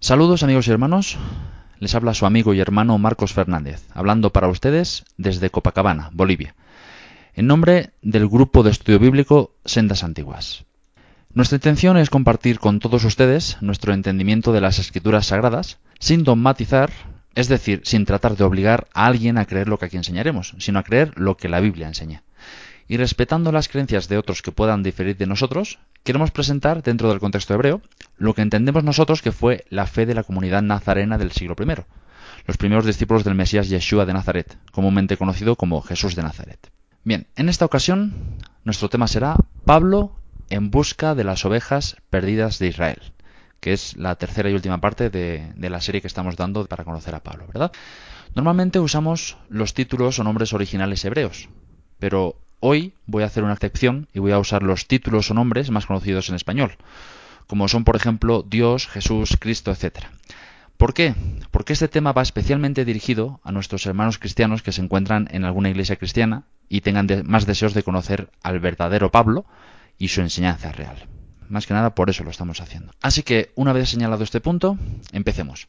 Saludos amigos y hermanos, les habla su amigo y hermano Marcos Fernández, hablando para ustedes desde Copacabana, Bolivia, en nombre del grupo de estudio bíblico Sendas Antiguas. Nuestra intención es compartir con todos ustedes nuestro entendimiento de las escrituras sagradas, sin dogmatizar, es decir, sin tratar de obligar a alguien a creer lo que aquí enseñaremos, sino a creer lo que la Biblia enseña y respetando las creencias de otros que puedan diferir de nosotros, queremos presentar, dentro del contexto hebreo, lo que entendemos nosotros que fue la fe de la comunidad nazarena del siglo I, los primeros discípulos del Mesías Yeshua de Nazaret, comúnmente conocido como Jesús de Nazaret. Bien, en esta ocasión nuestro tema será Pablo en busca de las ovejas perdidas de Israel, que es la tercera y última parte de, de la serie que estamos dando para conocer a Pablo, ¿verdad? Normalmente usamos los títulos o nombres originales hebreos, pero Hoy voy a hacer una excepción y voy a usar los títulos o nombres más conocidos en español, como son por ejemplo Dios, Jesús, Cristo, etc. ¿Por qué? Porque este tema va especialmente dirigido a nuestros hermanos cristianos que se encuentran en alguna iglesia cristiana y tengan más deseos de conocer al verdadero Pablo y su enseñanza real. Más que nada por eso lo estamos haciendo. Así que, una vez señalado este punto, empecemos.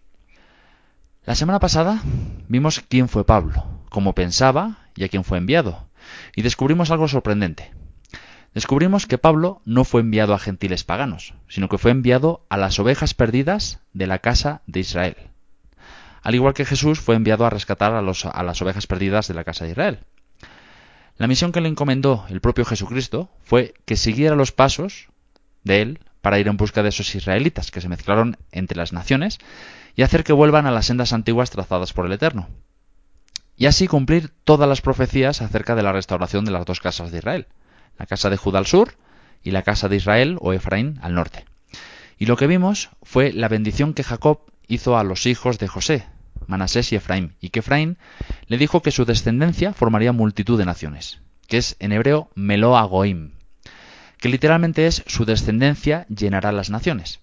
La semana pasada vimos quién fue Pablo, cómo pensaba y a quién fue enviado y descubrimos algo sorprendente. Descubrimos que Pablo no fue enviado a gentiles paganos, sino que fue enviado a las ovejas perdidas de la casa de Israel. Al igual que Jesús fue enviado a rescatar a, a las ovejas perdidas de la casa de Israel. La misión que le encomendó el propio Jesucristo fue que siguiera los pasos de él para ir en busca de esos israelitas que se mezclaron entre las naciones y hacer que vuelvan a las sendas antiguas trazadas por el Eterno y así cumplir todas las profecías acerca de la restauración de las dos casas de Israel, la casa de Judá al sur y la casa de Israel o Efraín al norte. Y lo que vimos fue la bendición que Jacob hizo a los hijos de José, Manasés y Efraín, y que Efraín le dijo que su descendencia formaría multitud de naciones, que es en hebreo Meloa Goim, que literalmente es su descendencia llenará las naciones.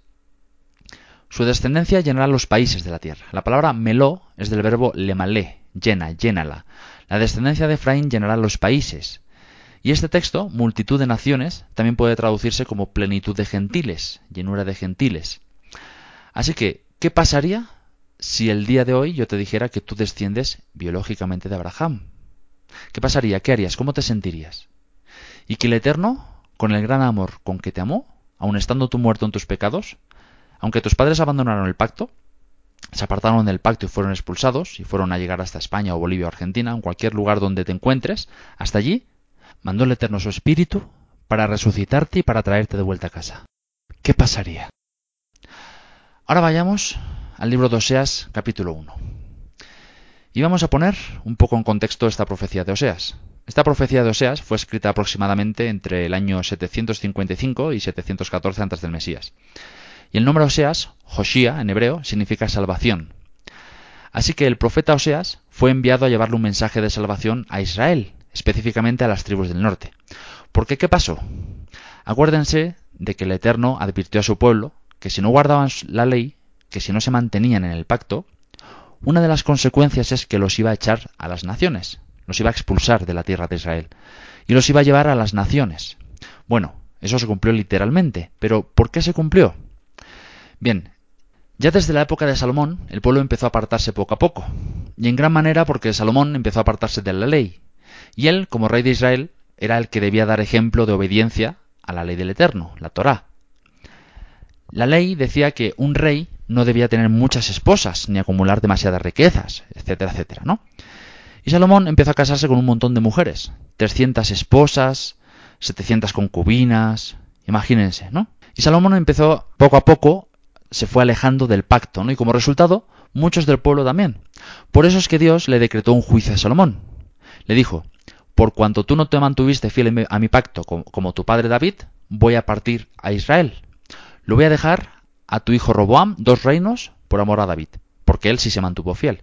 Su descendencia llenará los países de la tierra. La palabra Meló es del verbo lemalé, llena, llénala. La descendencia de Efraín llenará los países. Y este texto, multitud de naciones, también puede traducirse como plenitud de gentiles, llenura de gentiles. Así que, ¿qué pasaría si el día de hoy yo te dijera que tú desciendes biológicamente de Abraham? ¿Qué pasaría? ¿Qué harías? ¿Cómo te sentirías? Y que el Eterno, con el gran amor con que te amó, aun estando tú muerto en tus pecados, aunque tus padres abandonaron el pacto, se apartaron del pacto y fueron expulsados y fueron a llegar hasta España o Bolivia o Argentina, en cualquier lugar donde te encuentres, hasta allí, mandó el Eterno su Espíritu para resucitarte y para traerte de vuelta a casa. ¿Qué pasaría? Ahora vayamos al libro de Oseas capítulo 1. Y vamos a poner un poco en contexto esta profecía de Oseas. Esta profecía de Oseas fue escrita aproximadamente entre el año 755 y 714 antes del Mesías. Y el nombre Oseas, Joshia en hebreo, significa salvación. Así que el profeta Oseas fue enviado a llevarle un mensaje de salvación a Israel, específicamente a las tribus del norte. ¿Por qué qué pasó? Acuérdense de que el Eterno advirtió a su pueblo que si no guardaban la ley, que si no se mantenían en el pacto, una de las consecuencias es que los iba a echar a las naciones, los iba a expulsar de la tierra de Israel, y los iba a llevar a las naciones. Bueno, eso se cumplió literalmente, pero ¿por qué se cumplió? Bien, ya desde la época de Salomón, el pueblo empezó a apartarse poco a poco, y en gran manera porque Salomón empezó a apartarse de la ley, y él, como rey de Israel, era el que debía dar ejemplo de obediencia a la ley del Eterno, la Torá. La ley decía que un rey no debía tener muchas esposas, ni acumular demasiadas riquezas, etcétera, etcétera, ¿no? Y Salomón empezó a casarse con un montón de mujeres, 300 esposas, 700 concubinas, imagínense, ¿no? Y Salomón empezó poco a poco se fue alejando del pacto, ¿no? Y como resultado, muchos del pueblo también. Por eso es que Dios le decretó un juicio a Salomón. Le dijo, por cuanto tú no te mantuviste fiel a mi pacto como, tu padre David, voy a partir a Israel. Lo voy a dejar a tu hijo Roboam dos reinos por amor a David, porque él sí se mantuvo fiel.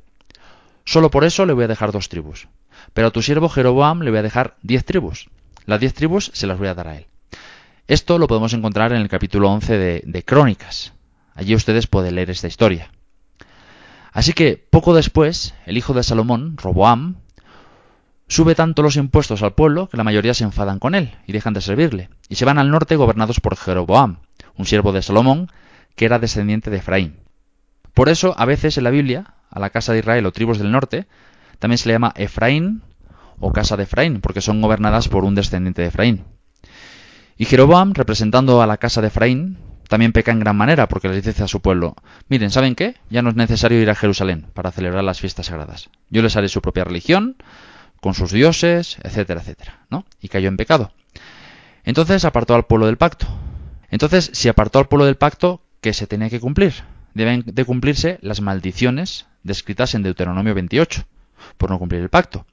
Solo por eso le voy a dejar dos tribus. Pero a tu siervo Jeroboam le voy a dejar diez tribus. Las diez tribus se las voy a dar a él. Esto lo podemos encontrar en el capítulo 11 de, de Crónicas. Allí ustedes pueden leer esta historia. Así que poco después, el hijo de Salomón, Roboam, sube tanto los impuestos al pueblo que la mayoría se enfadan con él y dejan de servirle, y se van al norte gobernados por Jeroboam, un siervo de Salomón que era descendiente de Efraín. Por eso, a veces en la Biblia, a la casa de Israel o tribus del norte, también se le llama Efraín o casa de Efraín, porque son gobernadas por un descendiente de Efraín. Y Jeroboam, representando a la casa de Efraín, también peca en gran manera porque les dice a su pueblo, miren, ¿saben qué? Ya no es necesario ir a Jerusalén para celebrar las fiestas sagradas. Yo les haré su propia religión, con sus dioses, etcétera, etcétera, ¿no? Y cayó en pecado. Entonces apartó al pueblo del pacto. Entonces, si apartó al pueblo del pacto, ¿qué se tenía que cumplir? Deben de cumplirse las maldiciones descritas en Deuteronomio 28, por no cumplir el pacto.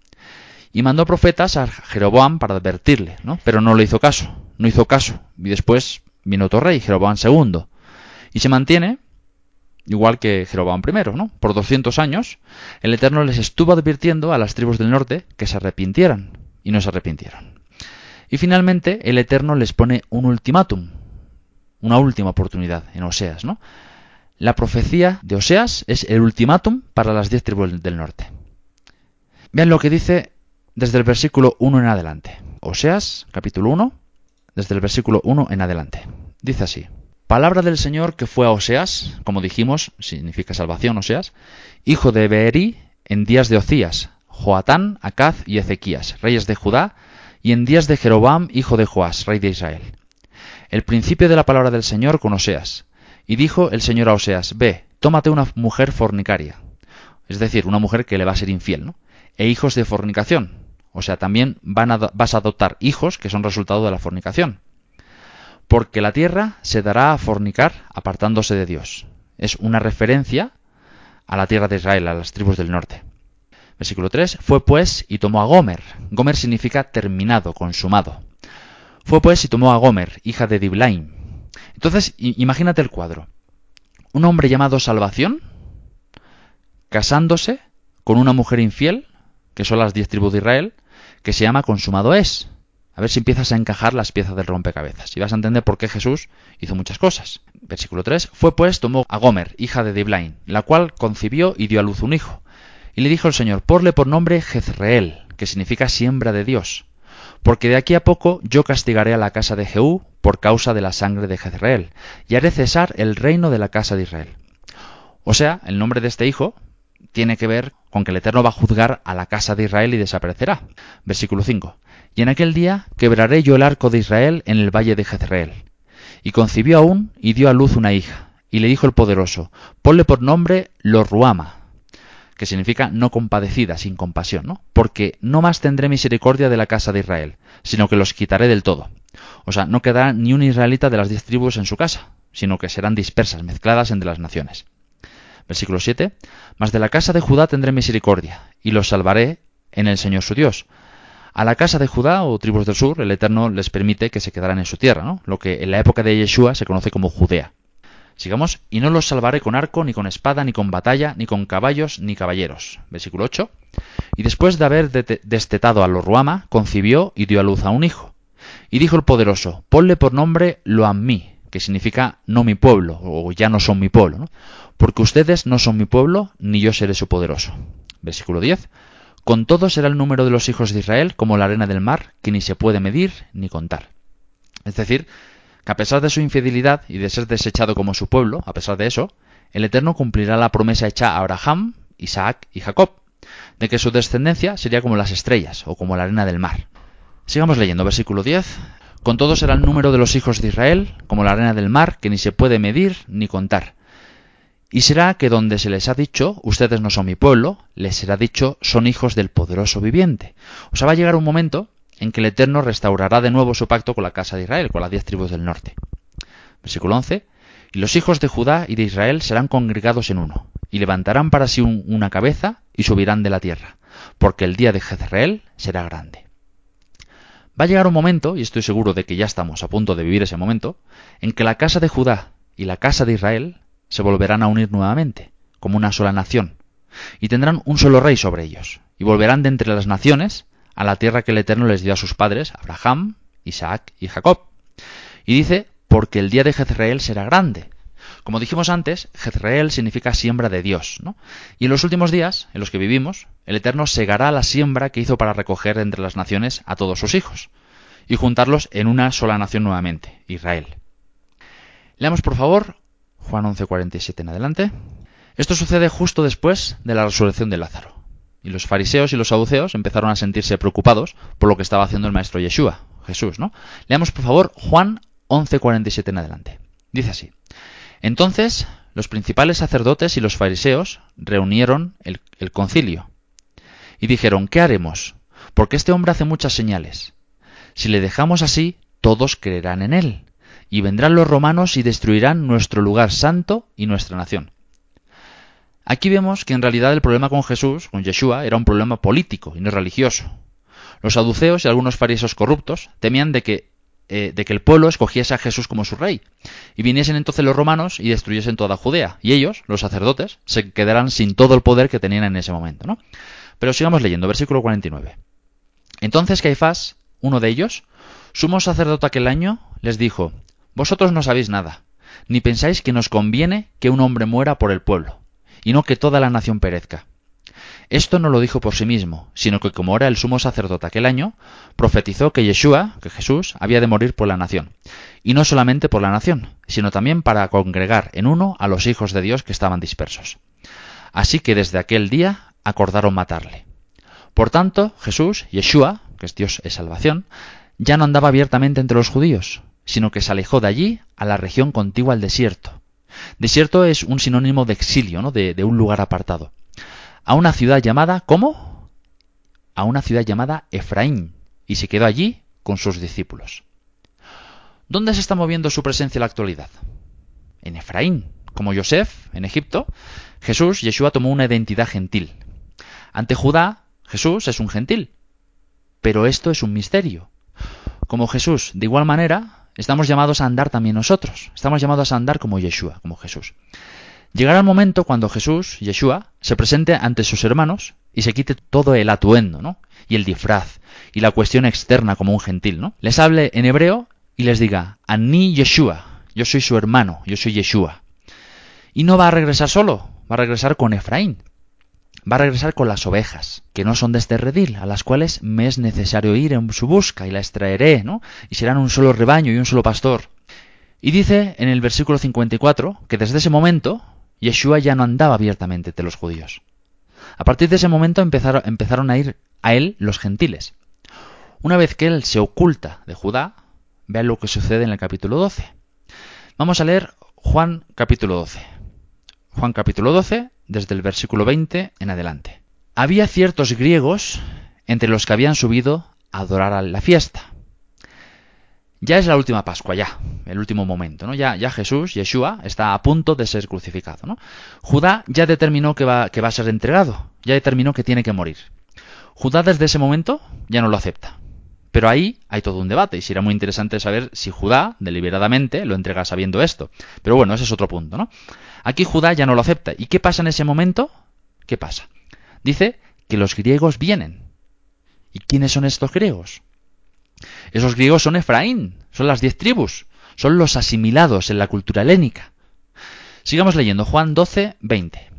Y mandó profetas a Jeroboam para advertirle, ¿no? Pero no le hizo caso, no hizo caso. Y después otro rey, Jeroboam II. Y se mantiene igual que Jeroboam I, ¿no? Por 200 años, el Eterno les estuvo advirtiendo a las tribus del norte que se arrepintieran, y no se arrepintieron. Y finalmente, el Eterno les pone un ultimátum, una última oportunidad en Oseas, ¿no? La profecía de Oseas es el ultimátum para las diez tribus del norte. Vean lo que dice desde el versículo 1 en adelante. Oseas, capítulo 1, desde el versículo 1 en adelante. Dice así. Palabra del Señor que fue a Oseas, como dijimos, significa salvación Oseas, hijo de Beeri en días de Ocías, Joatán, Acaz y Ezequías, reyes de Judá, y en días de Jeroboam, hijo de Joás, rey de Israel. El principio de la palabra del Señor con Oseas. Y dijo el Señor a Oseas, ve, tómate una mujer fornicaria, es decir, una mujer que le va a ser infiel, ¿no? E hijos de fornicación, o sea, también van a, vas a adoptar hijos que son resultado de la fornicación porque la tierra se dará a fornicar apartándose de Dios. Es una referencia a la tierra de Israel, a las tribus del norte. Versículo 3. Fue pues y tomó a Gomer. Gomer significa terminado, consumado. Fue pues y tomó a Gomer, hija de Diblaim. Entonces, imagínate el cuadro. Un hombre llamado Salvación, casándose con una mujer infiel, que son las diez tribus de Israel, que se llama consumado es. A ver si empiezas a encajar las piezas del rompecabezas y vas a entender por qué Jesús hizo muchas cosas. Versículo 3. Fue pues, tomó a Gomer, hija de Diblain, la cual concibió y dio a luz un hijo. Y le dijo el Señor, porle por nombre Jezreel, que significa siembra de Dios. Porque de aquí a poco yo castigaré a la casa de Jehú por causa de la sangre de Jezreel, y haré cesar el reino de la casa de Israel. O sea, el nombre de este hijo tiene que ver con que el Eterno va a juzgar a la casa de Israel y desaparecerá. Versículo 5. Y en aquel día quebraré yo el arco de Israel en el valle de Jezreel. Y concibió aún y dio a luz una hija. Y le dijo el poderoso, ponle por nombre Lorruama, que significa no compadecida, sin compasión, ¿no? Porque no más tendré misericordia de la casa de Israel, sino que los quitaré del todo. O sea, no quedará ni un israelita de las diez tribus en su casa, sino que serán dispersas, mezcladas entre las naciones. Versículo 7. Mas de la casa de Judá tendré misericordia, y los salvaré en el Señor su Dios, a la casa de Judá o tribus del sur, el Eterno les permite que se quedaran en su tierra, ¿no? lo que en la época de Yeshua se conoce como Judea. Sigamos, y no los salvaré con arco, ni con espada, ni con batalla, ni con caballos, ni caballeros. Versículo 8. Y después de haber destetado a Lorruama, concibió y dio a luz a un hijo. Y dijo el poderoso, ponle por nombre Loamí, que significa no mi pueblo, o ya no son mi pueblo. Porque ustedes no son mi pueblo, ni yo seré su poderoso. Versículo 10. Con todo será el número de los hijos de Israel como la arena del mar, que ni se puede medir ni contar. Es decir, que a pesar de su infidelidad y de ser desechado como su pueblo, a pesar de eso, el Eterno cumplirá la promesa hecha a Abraham, Isaac y Jacob, de que su descendencia sería como las estrellas o como la arena del mar. Sigamos leyendo, versículo 10. Con todo será el número de los hijos de Israel como la arena del mar, que ni se puede medir ni contar. Y será que donde se les ha dicho, ustedes no son mi pueblo, les será dicho, son hijos del poderoso viviente. O sea, va a llegar un momento en que el Eterno restaurará de nuevo su pacto con la casa de Israel, con las diez tribus del norte. Versículo 11. Y los hijos de Judá y de Israel serán congregados en uno, y levantarán para sí una cabeza y subirán de la tierra, porque el día de Jezreel será grande. Va a llegar un momento, y estoy seguro de que ya estamos a punto de vivir ese momento, en que la casa de Judá y la casa de Israel se volverán a unir nuevamente, como una sola nación, y tendrán un solo rey sobre ellos, y volverán de entre las naciones a la tierra que el Eterno les dio a sus padres, Abraham, Isaac y Jacob. Y dice, porque el día de Jezreel será grande. Como dijimos antes, Jezreel significa siembra de Dios, ¿no? Y en los últimos días, en los que vivimos, el Eterno segará la siembra que hizo para recoger entre las naciones a todos sus hijos, y juntarlos en una sola nación nuevamente, Israel. Leamos por favor Juan 11:47 en adelante. Esto sucede justo después de la resurrección de Lázaro. Y los fariseos y los saduceos empezaron a sentirse preocupados por lo que estaba haciendo el maestro Yeshua, Jesús, ¿no? Leamos por favor Juan 11:47 en adelante. Dice así: Entonces los principales sacerdotes y los fariseos reunieron el, el concilio y dijeron: ¿Qué haremos? Porque este hombre hace muchas señales. Si le dejamos así, todos creerán en él, y vendrán los romanos y destruirán nuestro lugar santo y nuestra nación. Aquí vemos que en realidad el problema con Jesús, con Yeshua, era un problema político y no religioso. Los saduceos y algunos fariseos corruptos temían de que, eh, de que el pueblo escogiese a Jesús como su rey, y viniesen entonces los romanos y destruyesen toda Judea, y ellos, los sacerdotes, se quedarán sin todo el poder que tenían en ese momento. ¿no? Pero sigamos leyendo, versículo 49. Entonces Caifás, uno de ellos, sumo sacerdote aquel año, les dijo, Vosotros no sabéis nada, ni pensáis que nos conviene que un hombre muera por el pueblo y no que toda la nación perezca. Esto no lo dijo por sí mismo, sino que como era el sumo sacerdote aquel año, profetizó que Yeshua, que Jesús, había de morir por la nación. Y no solamente por la nación, sino también para congregar en uno a los hijos de Dios que estaban dispersos. Así que desde aquel día acordaron matarle. Por tanto, Jesús, Yeshua, que es Dios es salvación, ya no andaba abiertamente entre los judíos, sino que se alejó de allí a la región contigua al desierto, Desierto es un sinónimo de exilio, ¿no? de, un lugar apartado. A una ciudad llamada, ¿cómo? A una ciudad llamada Efraín, y se quedó allí con sus discípulos. ¿Dónde se está moviendo su presencia en la actualidad? En Efraín. Como Joseph, en Egipto, Jesús, Yeshua, tomó una identidad gentil. Ante Judá, Jesús es un gentil. Pero esto es un misterio. Como Jesús, de igual manera, estamos llamados a andar también nosotros. Estamos llamados a andar como Yeshua, como Jesús. Llegará el momento cuando Jesús, Yeshua, se presente ante sus hermanos y se quite todo el atuendo, ¿no? Y el disfraz, y la cuestión externa como un gentil, ¿no? Les hable en hebreo y les diga, Ani Yeshua, yo soy su hermano, yo soy Yeshua. Y no va a regresar solo, va a regresar con Efraín, va a regresar con las ovejas, que no son de este redil, a las cuales me es necesario ir en su busca y las traeré, ¿no? Y serán un solo rebaño y un solo pastor. Y dice en el versículo 54 que desde ese momento Yeshua ya no andaba abiertamente entre los judíos. A partir de ese momento empezaron, empezaron a ir a él los gentiles. Una vez que él se oculta de Judá, vean lo que sucede en el capítulo 12. Vamos a leer Juan capítulo 12. Juan capítulo 12, desde el versículo 20 en adelante. Había ciertos griegos entre los que habían subido a adorar a la fiesta. Ya es la última Pascua, ya, el último momento, ¿no? Ya, ya Jesús, Yeshua, está a punto de ser crucificado, ¿no? Judá ya determinó que va, que va a ser entregado, ya determinó que tiene que morir. Judá desde ese momento ya no lo acepta. Pero ahí hay todo un debate y será muy interesante saber si Judá deliberadamente lo entrega sabiendo esto. Pero bueno, ese es otro punto, ¿no? Aquí Judá ya no lo acepta. ¿Y qué pasa en ese momento? ¿Qué pasa? Dice que los griegos vienen. ¿Y quiénes son estos griegos? Esos griegos son Efraín, son las diez tribus, son los asimilados en la cultura helénica. Sigamos leyendo Juan 12, 20.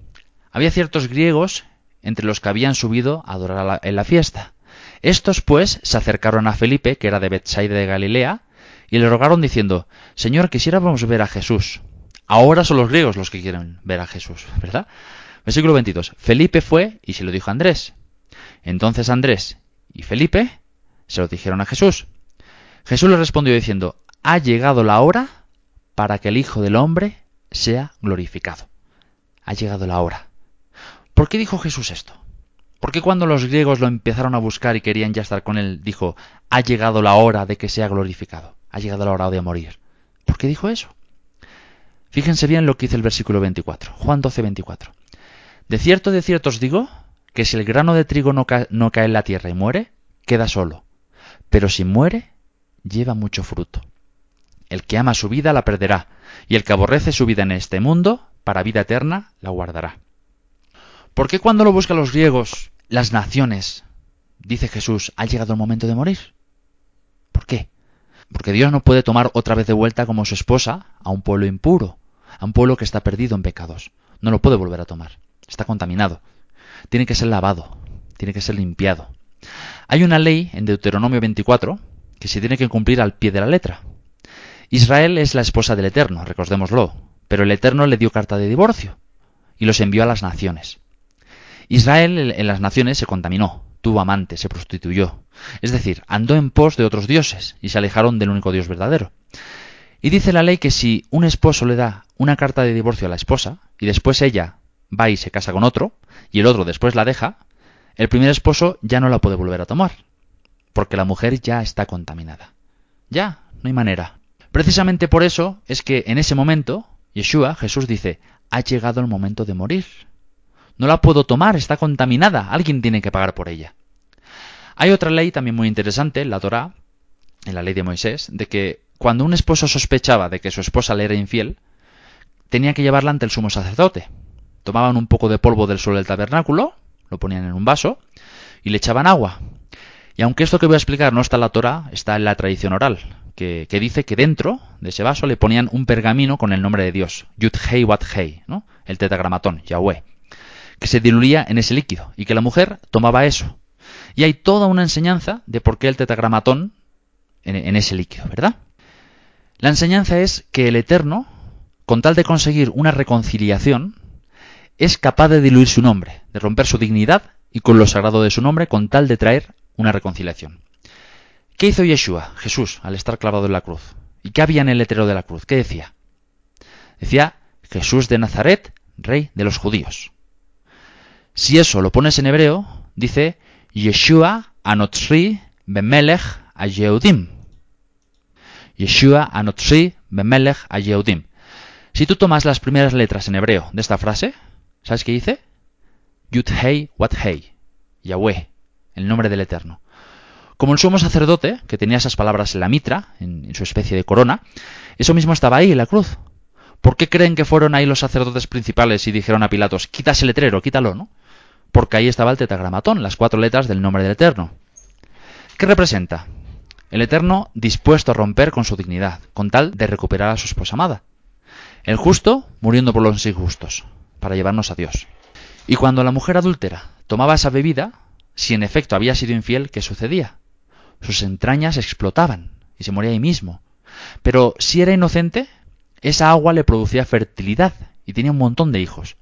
Había ciertos griegos entre los que habían subido a adorar en la fiesta. Estos, pues, se acercaron a Felipe, que era de Bethsaida de Galilea, y le rogaron diciendo, Señor, quisiéramos ver a Jesús. Ahora son los griegos los que quieren ver a Jesús, ¿verdad? Versículo 22. Felipe fue y se lo dijo a Andrés. Entonces Andrés y Felipe se lo dijeron a Jesús. Jesús le respondió diciendo, ha llegado la hora para que el Hijo del Hombre sea glorificado. Ha llegado la hora. ¿Por qué dijo Jesús esto? ¿Por qué cuando los griegos lo empezaron a buscar y querían ya estar con él, dijo, ha llegado la hora de que sea glorificado? Ha llegado la hora de morir. ¿Por qué dijo eso? Fíjense bien lo que dice el versículo 24, Juan 12, 24. De cierto, de cierto os digo, que si el grano de trigo no, no cae en la tierra y muere, queda solo. Pero si muere, lleva mucho fruto. El que ama su vida la perderá, y el que aborrece su vida en este mundo, para vida eterna la guardará. ¿Por qué cuando lo buscan los griegos, las naciones, dice Jesús, ha llegado el momento de morir? ¿Por qué? Porque Dios no puede tomar otra vez de vuelta como su esposa a un pueblo impuro, a un pueblo que está perdido en pecados. No lo puede volver a tomar. Está contaminado. Tiene que ser lavado. Tiene que ser limpiado. Hay una ley en Deuteronomio 24 que se tiene que cumplir al pie de la letra. Israel es la esposa del Eterno, recordémoslo, pero el Eterno le dio carta de divorcio y los envió a las naciones. Israel en las naciones se contaminó, tuvo amante, se prostituyó, es decir, andó en pos de otros dioses y se alejaron del único Dios verdadero. Y dice la ley que si un esposo le da una carta de divorcio a la esposa y después ella va y se casa con otro y el otro después la deja, el primer esposo ya no la puede volver a tomar, porque la mujer ya está contaminada. Ya, no hay manera. Precisamente por eso es que en ese momento, Yeshua, Jesús dice, ha llegado el momento de morir. No la puedo tomar, está contaminada, alguien tiene que pagar por ella. Hay otra ley también muy interesante, la Torá, en la ley de Moisés, de que cuando un esposo sospechaba de que su esposa le era infiel, tenía que llevarla ante el sumo sacerdote. Tomaban un poco de polvo del suelo del tabernáculo, lo ponían en un vaso y le echaban agua. Y aunque esto que voy a explicar no está en la Torah, está en la tradición oral, que, dice que dentro de ese vaso le ponían un pergamino con el nombre de Dios, Yud Hei Wat Hei, ¿no? el tetragramatón, Yahweh, que se diluía en ese líquido y que la mujer tomaba eso. Y hay toda una enseñanza de por qué el tetragramatón en, en ese líquido, ¿verdad? La enseñanza es que el Eterno, con tal de conseguir una reconciliación, es capaz de diluir su nombre, de romper su dignidad y con lo sagrado de su nombre con tal de traer una reconciliación. ¿Qué hizo Yeshua, Jesús, al estar clavado en la cruz? ¿Y qué había en el letrero de la cruz? ¿Qué decía? Decía Jesús de Nazaret, rey de los judíos. Si eso lo pones en hebreo, dice Yeshua Anotzri Bemelech Ayehudim. Yeshua Anotzri Bemelech Ayehudim. Si tú tomas las primeras letras en hebreo de esta frase, ¿sabes qué dice? Yud Hei Wat Hei. Yahweh, el nombre del Eterno. Como el sumo sacerdote, que tenía esas palabras en la mitra, en, su especie de corona, eso mismo estaba ahí en la cruz. ¿Por qué creen que fueron ahí los sacerdotes principales y dijeron a Pilatos, quita ese letrero, quítalo, ¿no? Porque ahí estaba el tetragramatón, las cuatro letras del nombre del Eterno. ¿Qué representa? El Eterno dispuesto a romper con su dignidad, con tal de recuperar a su esposa amada. El justo muriendo por los injustos, para llevarnos a Dios. Y cuando la mujer adúltera tomaba esa bebida, si en efecto había sido infiel, ¿qué sucedía? sus entrañas explotaban y se moría ahí mismo. Pero si era inocente, esa agua le producía fertilidad y tenía un montón de hijos.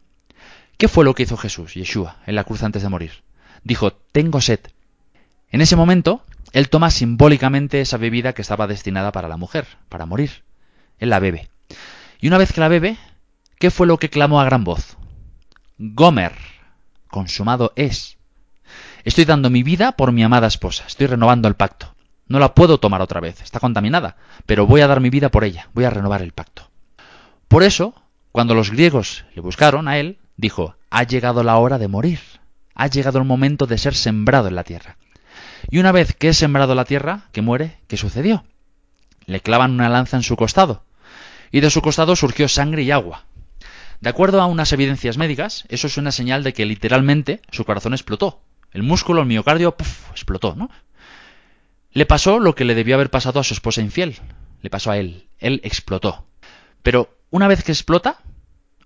¿Qué fue lo que hizo Jesús, Yeshua, en la cruz antes de morir? Dijo, tengo sed. En ese momento, él toma simbólicamente esa bebida que estaba destinada para la mujer, para morir. Él la bebe. Y una vez que la bebe, ¿qué fue lo que clamó a gran voz? Gomer, consumado es. Estoy dando mi vida por mi amada esposa, estoy renovando el pacto. No la puedo tomar otra vez, está contaminada, pero voy a dar mi vida por ella, voy a renovar el pacto. Por eso, cuando los griegos le buscaron a él, dijo, ha llegado la hora de morir, ha llegado el momento de ser sembrado en la tierra. Y una vez que es sembrado la tierra, que muere, ¿qué sucedió? Le clavan una lanza en su costado, y de su costado surgió sangre y agua. De acuerdo a unas evidencias médicas, eso es una señal de que literalmente su corazón explotó, el músculo, el miocardio, explotó, ¿no? Le pasó lo que le debió haber pasado a su esposa infiel. Le pasó a él. Él explotó. Pero una vez que explota,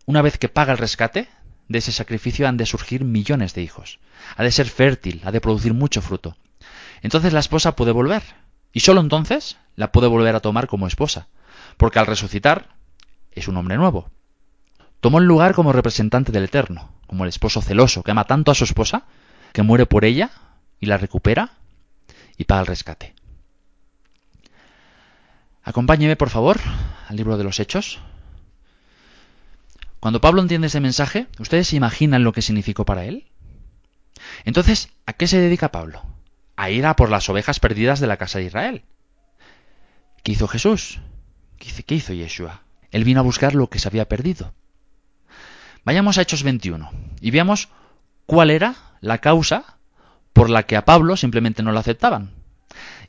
una vez que paga el rescate, de ese sacrificio han de surgir millones de hijos. Ha de ser fértil, ha de producir mucho fruto. Entonces la esposa puede volver. Y solo entonces la puede volver a tomar como esposa. Porque al resucitar es un hombre nuevo. Tomó el lugar como representante del Eterno, como el esposo celoso que ama tanto a su esposa que muere por ella y la recupera y paga el rescate. Acompáñeme, por favor, al libro de los Hechos. Cuando Pablo entiende ese mensaje, ¿ustedes se imaginan lo que significó para él? Entonces, ¿a qué se dedica Pablo? A ir a por las ovejas perdidas de la casa de Israel. ¿Qué hizo Jesús? ¿Qué hizo Yeshua? Él vino a buscar lo que se había perdido. Vayamos a Hechos 21 y veamos cuál era la causa por la que a Pablo simplemente no lo aceptaban.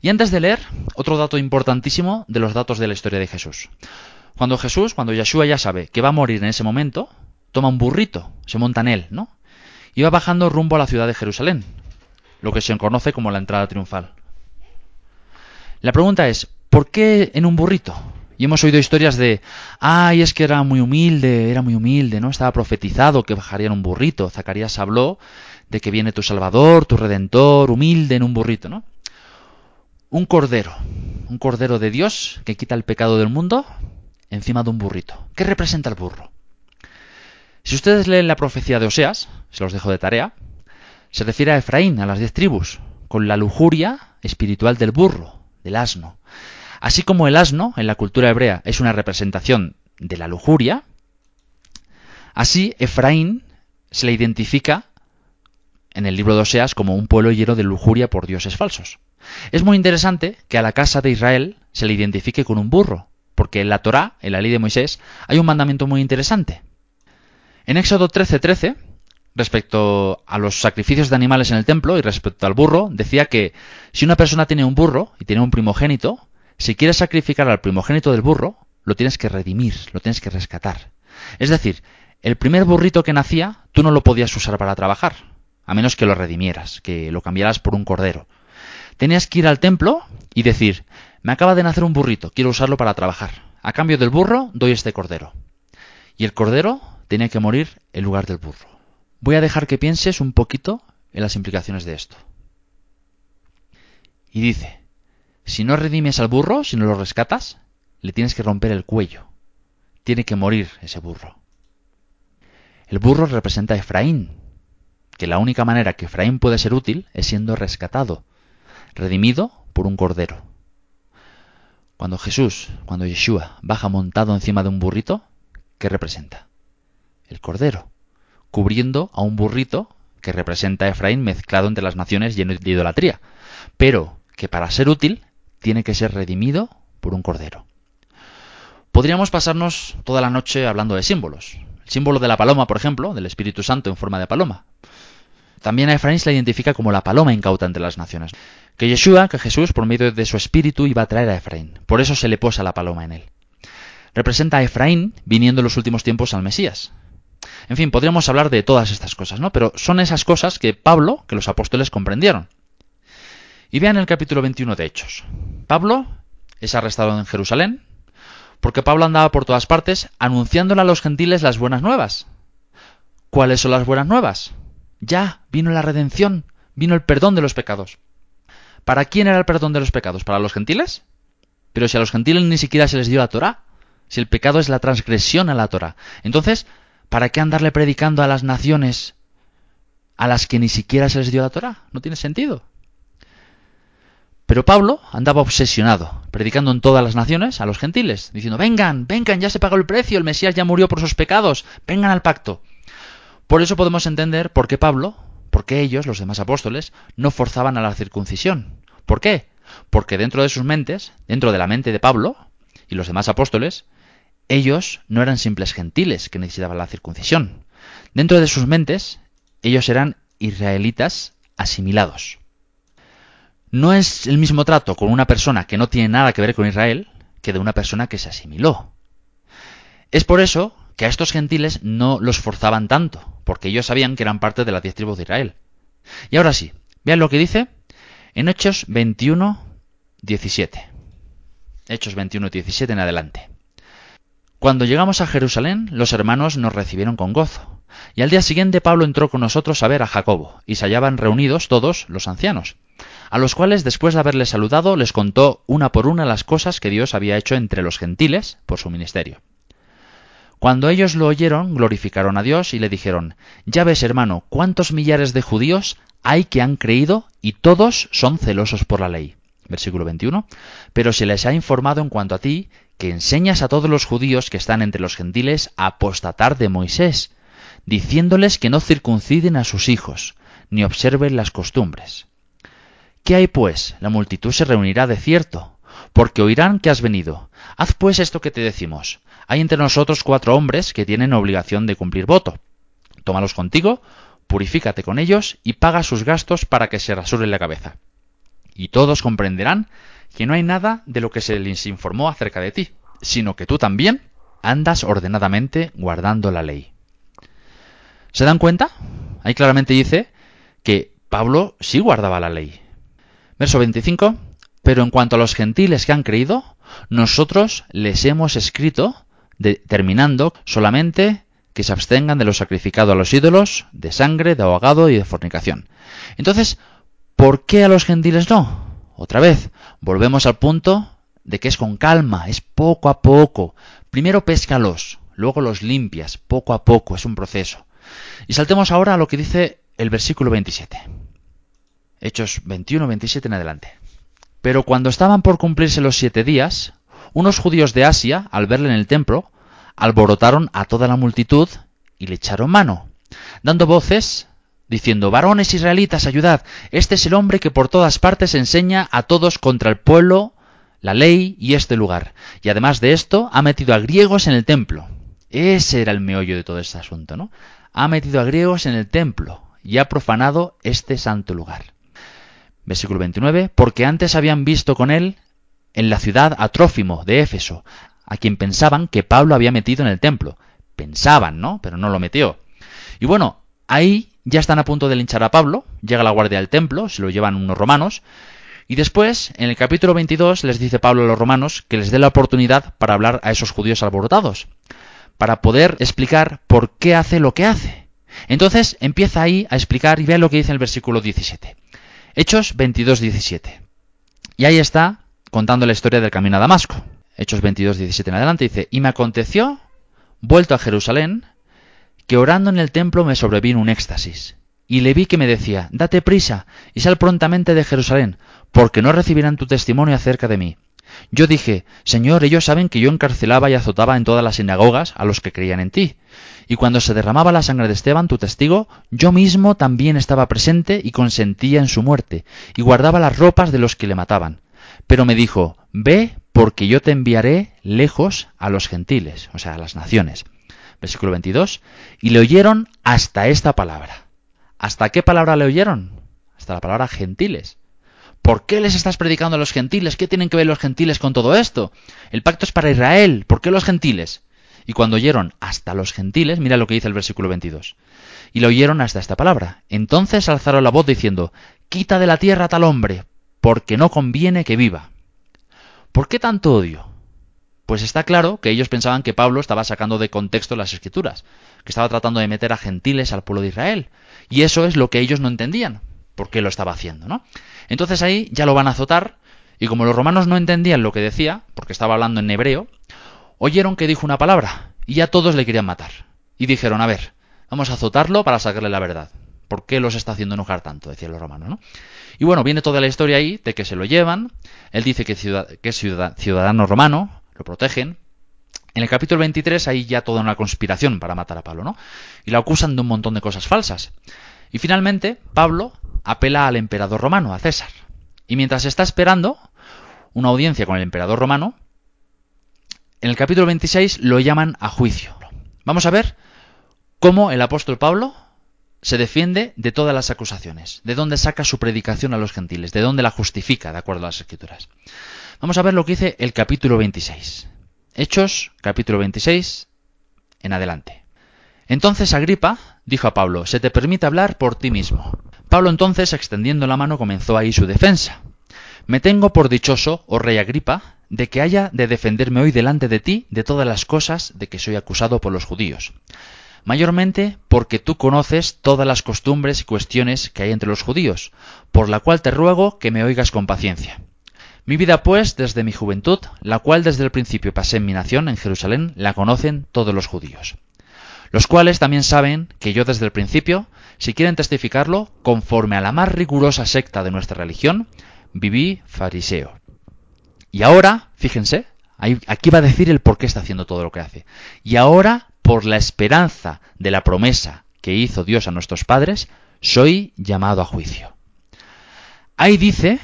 Y antes de leer, otro dato importantísimo de los datos de la historia de Jesús. Cuando Jesús, cuando Yeshua ya sabe que va a morir en ese momento, toma un burrito, se monta en él, ¿no? Y va bajando rumbo a la ciudad de Jerusalén, lo que se conoce como la entrada triunfal. La pregunta es, ¿por qué en un burrito? Y hemos oído historias de, ay, es que era muy humilde, era muy humilde, ¿no? Estaba profetizado que bajaría en un burrito. Zacarías habló de que viene tu Salvador, tu Redentor, humilde en un burrito, ¿no? Un cordero, un cordero de Dios que quita el pecado del mundo encima de un burrito. ¿Qué representa el burro? Si ustedes leen la profecía de Oseas, se los dejo de tarea, se refiere a Efraín, a las diez tribus, con la lujuria espiritual del burro, del asno. Así como el asno en la cultura hebrea es una representación de la lujuria, así Efraín se le identifica en el libro de Oseas como un pueblo lleno de lujuria por dioses falsos. Es muy interesante que a la casa de Israel se le identifique con un burro, porque en la Torá, en la ley de Moisés, hay un mandamiento muy interesante. En Éxodo 13:13, respecto a los sacrificios de animales en el templo y respecto al burro, decía que si una persona tiene un burro y tiene un primogénito, si quieres sacrificar al primogénito del burro, lo tienes que redimir, lo tienes que rescatar. Es decir, el primer burrito que nacía, tú no lo podías usar para trabajar, a menos que lo redimieras, que lo cambiaras por un cordero. Tenías que ir al templo y decir, me acaba de nacer un burrito, quiero usarlo para trabajar. A cambio del burro, doy este cordero. Y el cordero tenía que morir en lugar del burro. Voy a dejar que pienses un poquito en las implicaciones de esto. Y dice, si no redimes al burro, si no lo rescatas, le tienes que romper el cuello. Tiene que morir ese burro. El burro representa a Efraín, que la única manera que Efraín puede ser útil es siendo rescatado, redimido por un cordero. Cuando Jesús, cuando Yeshua baja montado encima de un burrito, ¿qué representa? El cordero, cubriendo a un burrito que representa a Efraín mezclado entre las naciones lleno de idolatría, pero que para ser útil tiene que ser redimido por un cordero. Podríamos pasarnos toda la noche hablando de símbolos. El símbolo de la paloma, por ejemplo, del Espíritu Santo en forma de paloma. También a Efraín se la identifica como la paloma incauta entre las naciones. Que Yeshua, que Jesús, por medio de su espíritu, iba a traer a Efraín. Por eso se le posa la paloma en él. Representa a Efraín viniendo en los últimos tiempos al Mesías. En fin, podríamos hablar de todas estas cosas, ¿no? Pero son esas cosas que Pablo, que los apóstoles comprendieron. Y vean el capítulo 21 de Hechos. Pablo es arrestado en Jerusalén porque Pablo andaba por todas partes anunciándole a los gentiles las buenas nuevas. ¿Cuáles son las buenas nuevas? Ya vino la redención, vino el perdón de los pecados. ¿Para quién era el perdón de los pecados? ¿Para los gentiles? Pero si a los gentiles ni siquiera se les dio la Torah, si el pecado es la transgresión a la Torah, entonces, ¿para qué andarle predicando a las naciones a las que ni siquiera se les dio la Torah? No tiene sentido. Pero Pablo andaba obsesionado, predicando en todas las naciones a los gentiles, diciendo, vengan, vengan, ya se pagó el precio, el Mesías ya murió por sus pecados, vengan al pacto. Por eso podemos entender por qué Pablo, por qué ellos, los demás apóstoles, no forzaban a la circuncisión. ¿Por qué? Porque dentro de sus mentes, dentro de la mente de Pablo y los demás apóstoles, ellos no eran simples gentiles que necesitaban la circuncisión. Dentro de sus mentes, ellos eran israelitas asimilados. No es el mismo trato con una persona que no tiene nada que ver con Israel que de una persona que se asimiló. Es por eso que a estos gentiles no los forzaban tanto, porque ellos sabían que eran parte de las diez tribus de Israel. Y ahora sí, vean lo que dice en Hechos 21, 17. Hechos 21, 17 en adelante. Cuando llegamos a Jerusalén, los hermanos nos recibieron con gozo. Y al día siguiente Pablo entró con nosotros a ver a Jacobo, y se hallaban reunidos todos los ancianos, a los cuales después de haberles saludado les contó una por una las cosas que Dios había hecho entre los gentiles por su ministerio. Cuando ellos lo oyeron, glorificaron a Dios y le dijeron, Ya ves, hermano, cuántos millares de judíos hay que han creído y todos son celosos por la ley. Versículo 21. Pero se les ha informado en cuanto a ti, que enseñas a todos los judíos que están entre los gentiles a apostatar de Moisés, diciéndoles que no circunciden a sus hijos, ni observen las costumbres. ¿Qué hay pues? La multitud se reunirá de cierto, porque oirán que has venido. Haz pues esto que te decimos. Hay entre nosotros cuatro hombres que tienen obligación de cumplir voto. Tómalos contigo, purifícate con ellos y paga sus gastos para que se rasure la cabeza. Y todos comprenderán que no hay nada de lo que se les informó acerca de ti. sino que tú también andas ordenadamente guardando la ley. ¿Se dan cuenta? Ahí claramente dice que Pablo sí guardaba la ley. Verso 25. Pero en cuanto a los gentiles que han creído, nosotros les hemos escrito determinando solamente que se abstengan de lo sacrificado a los ídolos, de sangre, de ahogado y de fornicación. Entonces, ¿por qué a los gentiles no? Otra vez, volvemos al punto de que es con calma, es poco a poco. Primero péscalos, luego los limpias, poco a poco, es un proceso. Y saltemos ahora a lo que dice el versículo 27. Hechos 21, 27 en adelante. Pero cuando estaban por cumplirse los siete días, unos judíos de Asia, al verle en el templo, alborotaron a toda la multitud y le echaron mano, dando voces, diciendo, varones israelitas, ayudad, este es el hombre que por todas partes enseña a todos contra el pueblo, la ley y este lugar. Y además de esto, ha metido a griegos en el templo. Ese era el meollo de todo este asunto, ¿no? Ha metido a griegos en el templo y ha profanado este santo lugar. Versículo 29, porque antes habían visto con él en la ciudad a Trófimo de Éfeso, a quien pensaban que Pablo había metido en el templo. Pensaban, ¿no? Pero no lo metió. Y bueno, ahí ya están a punto de linchar a Pablo, llega la guardia del templo, se lo llevan unos romanos, y después, en el capítulo 22, les dice Pablo a los romanos que les dé la oportunidad para hablar a esos judíos alborotados, para poder explicar por qué hace lo que hace. Entonces empieza ahí a explicar y ve lo que dice el versículo 17. Hechos 22, 17. Y ahí está contando la historia del camino a Damasco. Hechos 22, 17 en adelante dice, y me aconteció, vuelto a Jerusalén, que orando en el templo me sobrevino un éxtasis. Y le vi que me decía, date prisa y sal prontamente de Jerusalén, porque no recibirán tu testimonio acerca de mí. Yo dije, Señor, ellos saben que yo encarcelaba y azotaba en todas las sinagogas a los que creían en ti. Y cuando se derramaba la sangre de Esteban, tu testigo, yo mismo también estaba presente y consentía en su muerte, y guardaba las ropas de los que le mataban. Pero me dijo, Ve, porque yo te enviaré lejos a los gentiles, o sea, a las naciones. Versículo 22. Y le oyeron hasta esta palabra. ¿Hasta qué palabra le oyeron? Hasta la palabra gentiles. ¿Por qué les estás predicando a los gentiles? ¿Qué tienen que ver los gentiles con todo esto? El pacto es para Israel. ¿Por qué los gentiles? Y cuando oyeron hasta los gentiles, mira lo que dice el versículo 22. Y le oyeron hasta esta palabra. Entonces alzaron la voz diciendo, Quita de la tierra a tal hombre, porque no conviene que viva. ¿Por qué tanto odio? Pues está claro que ellos pensaban que Pablo estaba sacando de contexto las escrituras, que estaba tratando de meter a gentiles al pueblo de Israel. Y eso es lo que ellos no entendían, por qué lo estaba haciendo, ¿no? Entonces ahí ya lo van a azotar, y como los romanos no entendían lo que decía, porque estaba hablando en hebreo, oyeron que dijo una palabra, y ya todos le querían matar. Y dijeron, a ver, vamos a azotarlo para sacarle la verdad. ¿Por qué los está haciendo enojar tanto? Decían los romanos, ¿no? Y bueno, viene toda la historia ahí de que se lo llevan. Él dice que, es ciudadano romano, lo protegen. En el capítulo 23 hay ya toda una conspiración para matar a Pablo, ¿no? Y lo acusan de un montón de cosas falsas. Y finalmente, Pablo apela al emperador romano, a César. Y mientras está esperando una audiencia con el emperador romano, en el capítulo 26 lo llaman a juicio. Vamos a ver cómo el apóstol Pablo se defiende de todas las acusaciones, de dónde saca su predicación a los gentiles, de dónde la justifica, de acuerdo a las escrituras. Vamos a ver lo que dice el capítulo 26. Hechos, capítulo 26, en adelante. Entonces Agripa dijo a Pablo, se te permite hablar por ti mismo. Pablo entonces, extendiendo la mano, comenzó ahí su defensa. Me tengo por dichoso, oh rey Agripa, de que haya de defenderme hoy delante de ti de todas las cosas de que soy acusado por los judíos mayormente porque tú conoces todas las costumbres y cuestiones que hay entre los judíos, por la cual te ruego que me oigas con paciencia. Mi vida, pues, desde mi juventud, la cual desde el principio pasé en mi nación, en Jerusalén, la conocen todos los judíos, los cuales también saben que yo desde el principio, si quieren testificarlo, conforme a la más rigurosa secta de nuestra religión, viví fariseo. Y ahora, fíjense, aquí va a decir el por qué está haciendo todo lo que hace. Y ahora por la esperanza de la promesa que hizo Dios a nuestros padres, soy llamado a juicio. Ahí dice,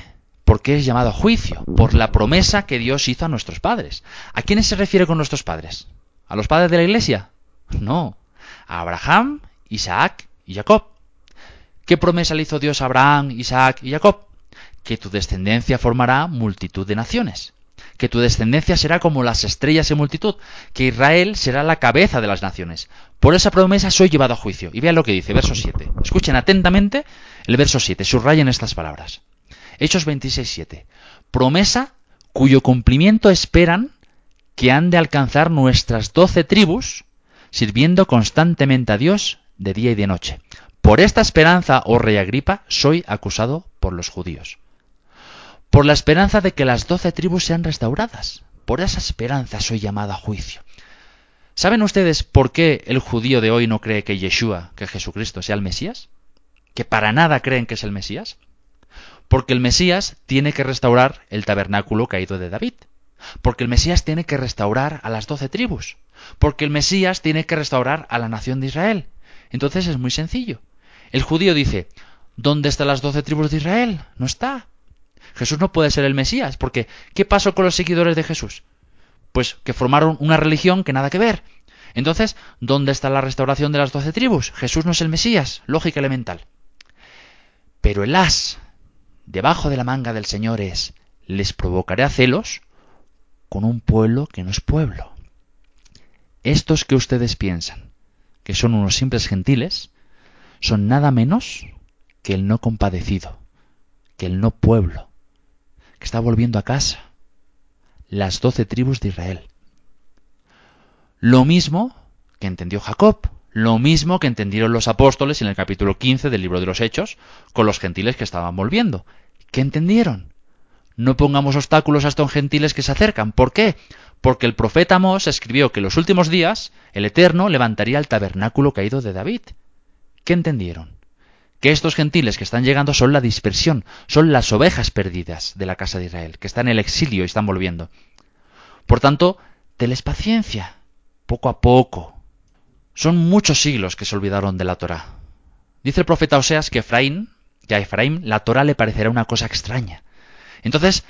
¿por qué es llamado a juicio? Por la promesa que Dios hizo a nuestros padres. ¿A quiénes se refiere con nuestros padres? ¿A los padres de la iglesia? No, a Abraham, Isaac y Jacob. ¿Qué promesa le hizo Dios a Abraham, Isaac y Jacob? Que tu descendencia formará multitud de naciones que tu descendencia será como las estrellas en multitud, que Israel será la cabeza de las naciones. Por esa promesa soy llevado a juicio. Y vean lo que dice, verso 7. Escuchen atentamente el verso 7, subrayen estas palabras. Hechos 26, 7. Promesa cuyo cumplimiento esperan que han de alcanzar nuestras doce tribus, sirviendo constantemente a Dios de día y de noche. Por esta esperanza, oh rey Agripa, soy acusado por los judíos por la esperanza de que las doce tribus sean restauradas. Por esa esperanza soy llamado a juicio. ¿Saben ustedes por qué el judío de hoy no cree que Yeshua, que Jesucristo, sea el Mesías? ¿Que para nada creen que es el Mesías? Porque el Mesías tiene que restaurar el tabernáculo caído de David. Porque el Mesías tiene que restaurar a las doce tribus. Porque el Mesías tiene que restaurar a la nación de Israel. Entonces es muy sencillo. El judío dice, ¿dónde están las doce tribus de Israel? No está. Jesús no puede ser el Mesías, porque ¿qué pasó con los seguidores de Jesús? Pues que formaron una religión que nada que ver. Entonces, ¿dónde está la restauración de las doce tribus? Jesús no es el Mesías, lógica elemental. Pero el as debajo de la manga del Señor es, les provocaré a celos con un pueblo que no es pueblo. Estos que ustedes piensan que son unos simples gentiles, son nada menos que el no compadecido, que el no pueblo, que está volviendo a casa. Las doce tribus de Israel. Lo mismo que entendió Jacob, lo mismo que entendieron los apóstoles en el capítulo 15 del libro de los Hechos con los gentiles que estaban volviendo. ¿Qué entendieron? No pongamos obstáculos a estos gentiles que se acercan. ¿Por qué? Porque el profeta Amós escribió que en los últimos días el Eterno levantaría el tabernáculo caído de David. ¿Qué entendieron? que estos gentiles que están llegando son la dispersión, son las ovejas perdidas de la casa de Israel, que están en el exilio y están volviendo. Por tanto, teles paciencia, poco a poco. Son muchos siglos que se olvidaron de la Torá. Dice el profeta Oseas que Efraín, a Efraín la Torá le parecerá una cosa extraña. Entonces,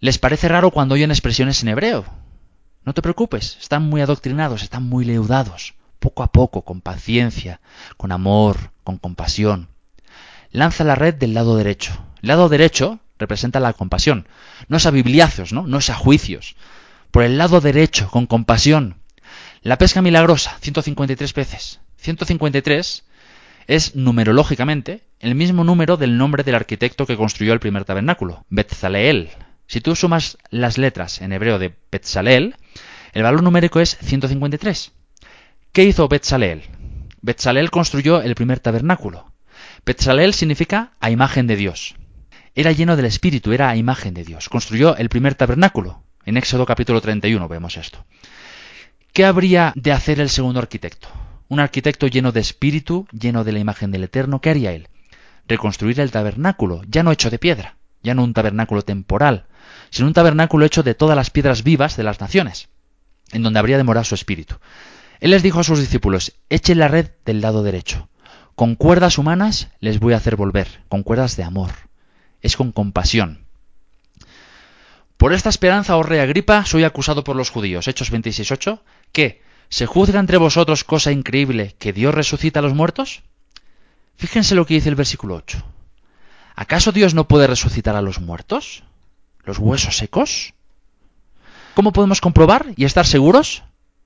les parece raro cuando oyen expresiones en hebreo. No te preocupes, están muy adoctrinados, están muy leudados. Poco a poco, con paciencia, con amor, con compasión lanza la red del lado derecho. El lado derecho representa la compasión. No es a bibliazos, ¿no? No es a juicios. Por el lado derecho, con compasión. La pesca milagrosa, 153 peces. 153 es numerológicamente el mismo número del nombre del arquitecto que construyó el primer tabernáculo, Betzaleel. Si tú sumas las letras en hebreo de Betzaleel, el valor numérico es 153. ¿Qué hizo Betzaleel? Betzaleel construyó el primer tabernáculo. Betzalel significa a imagen de Dios. Era lleno del Espíritu, era a imagen de Dios. Construyó el primer tabernáculo. En Éxodo capítulo 31 vemos esto. ¿Qué habría de hacer el segundo arquitecto? Un arquitecto lleno de espíritu, lleno de la imagen del Eterno, ¿qué haría él? Reconstruir el tabernáculo, ya no hecho de piedra, ya no un tabernáculo temporal, sino un tabernáculo hecho de todas las piedras vivas de las naciones, en donde habría de morar su espíritu. Él les dijo a sus discípulos, echen la red del lado derecho. Con cuerdas humanas les voy a hacer volver, con cuerdas de amor. Es con compasión. Por esta esperanza, oh rey Agripa, soy acusado por los judíos. Hechos 26.8. ¿Qué? ¿Se juzga entre vosotros cosa increíble que Dios resucita a los muertos? Fíjense lo que dice el versículo 8. ¿Acaso Dios no puede resucitar a los muertos? ¿Los huesos secos? ¿Cómo podemos comprobar y estar seguros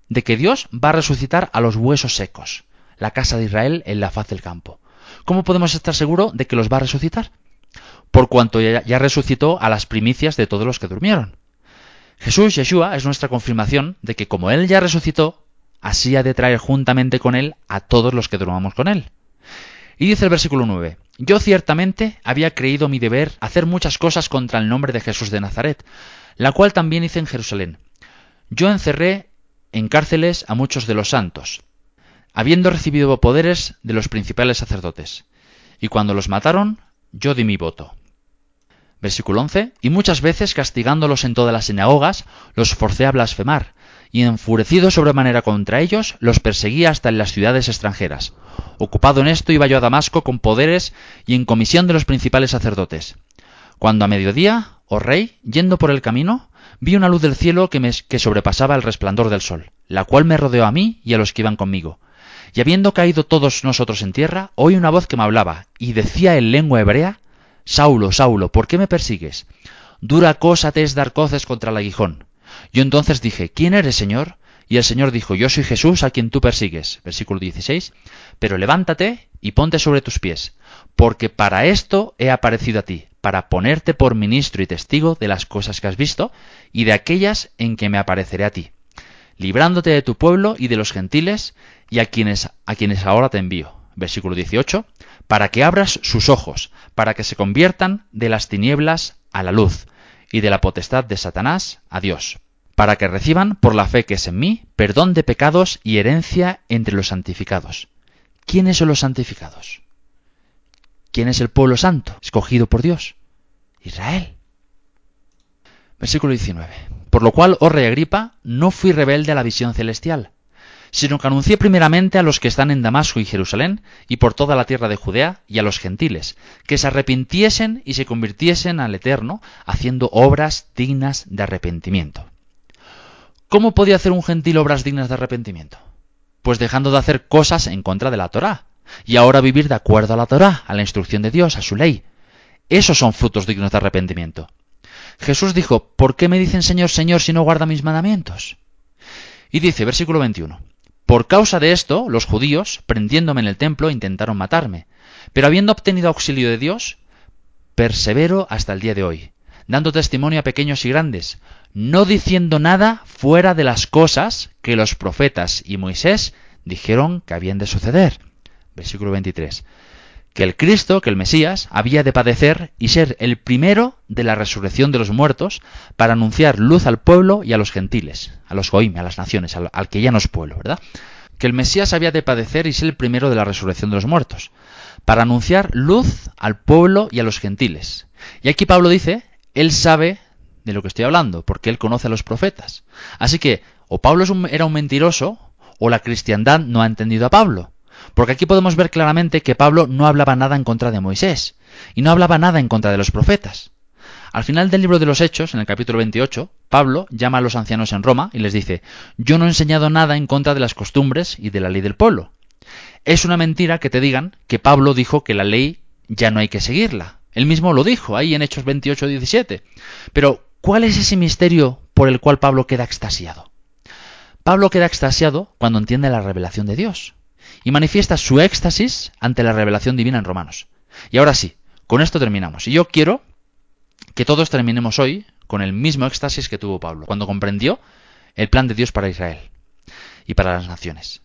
de que Dios va a resucitar a los huesos secos? la casa de Israel en la faz del campo. ¿Cómo podemos estar seguros de que los va a resucitar? Por cuanto ya, resucitó a las primicias de todos los que durmieron. Jesús, Yeshua, es nuestra confirmación de que como Él ya resucitó, así ha de traer juntamente con Él a todos los que durmamos con Él. Y dice el versículo 9, Yo ciertamente había creído mi deber hacer muchas cosas contra el nombre de Jesús de Nazaret, la cual también hice en Jerusalén. Yo encerré en cárceles a muchos de los santos, habiendo recibido poderes de los principales sacerdotes. Y cuando los mataron, yo di mi voto. Versículo 11. Y muchas veces castigándolos en todas las sinagogas, los forcé a blasfemar, y enfurecido sobremanera contra ellos, los perseguí hasta en las ciudades extranjeras. Ocupado en esto iba yo a Damasco con poderes y en comisión de los principales sacerdotes. Cuando a mediodía, oh rey, yendo por el camino, vi una luz del cielo que, que sobrepasaba el resplandor del sol, la cual me rodeó a mí y a los que iban conmigo y habiendo caído todos nosotros en tierra, oí una voz que me hablaba, y decía en lengua hebrea, Saulo, Saulo, ¿por qué me persigues? Dura cosa te es dar coces contra el aguijón. Yo entonces dije, ¿quién eres, Señor? Y el Señor dijo, Yo soy Jesús a quien tú persigues. Versículo 16. Pero levántate y ponte sobre tus pies, porque para esto he aparecido a ti, para ponerte por ministro y testigo de las cosas que has visto y de aquellas en que me apareceré a ti, librándote de tu pueblo y de los gentiles y a quienes, a quienes ahora te envío. Versículo 18. Para que abras sus ojos, para que se conviertan de las tinieblas a la luz y de la potestad de Satanás a Dios para que reciban, por la fe que es en mí, perdón de pecados y herencia entre los santificados. ¿Quiénes son los santificados? ¿Quién es el pueblo santo, escogido por Dios? Israel. Versículo 19. Por lo cual, oh rey Agripa, no fui rebelde a la visión celestial, sino que anuncié primeramente a los que están en Damasco y Jerusalén, y por toda la tierra de Judea, y a los gentiles, que se arrepintiesen y se convirtiesen al Eterno, haciendo obras dignas de arrepentimiento. ¿Cómo podía hacer un gentil obras dignas de arrepentimiento? Pues dejando de hacer cosas en contra de la Torá, y ahora vivir de acuerdo a la Torá, a la instrucción de Dios, a su ley. Esos son frutos dignos de arrepentimiento. Jesús dijo, ¿por qué me dicen Señor, Señor si no guarda mis mandamientos? Y dice, versículo 21, Por causa de esto, los judíos, prendiéndome en el templo, intentaron matarme, pero habiendo obtenido auxilio de Dios, persevero hasta el día de hoy, dando testimonio a pequeños y grandes, no diciendo nada fuera de las cosas que los profetas y Moisés dijeron que habían de suceder. Versículo 23. Que el Cristo, que el Mesías, había de padecer y ser el primero de la resurrección de los muertos para anunciar luz al pueblo y a los gentiles, a los goim, a las naciones, al, al que ya no es pueblo, ¿verdad? Que el Mesías había de padecer y ser el primero de la resurrección de los muertos, para anunciar luz al pueblo y a los gentiles. Y aquí Pablo dice, él sabe de lo que estoy hablando, porque él conoce a los profetas. Así que o Pablo era un mentiroso o la cristiandad no ha entendido a Pablo. Porque aquí podemos ver claramente que Pablo no hablaba nada en contra de Moisés y no hablaba nada en contra de los profetas. Al final del libro de los Hechos, en el capítulo 28, Pablo llama a los ancianos en Roma y les dice, yo no he enseñado nada en contra de las costumbres y de la ley del pueblo. Es una mentira que te digan que Pablo dijo que la ley ya no hay que seguirla. Él mismo lo dijo ahí en Hechos 28, 17. Pero ¿Cuál es ese misterio por el cual Pablo queda extasiado? Pablo queda extasiado cuando entiende la revelación de Dios y manifiesta su éxtasis ante la revelación divina en Romanos. Y ahora sí, con esto terminamos. Y yo quiero que todos terminemos hoy con el mismo éxtasis que tuvo Pablo, cuando comprendió el plan de Dios para Israel y para las naciones.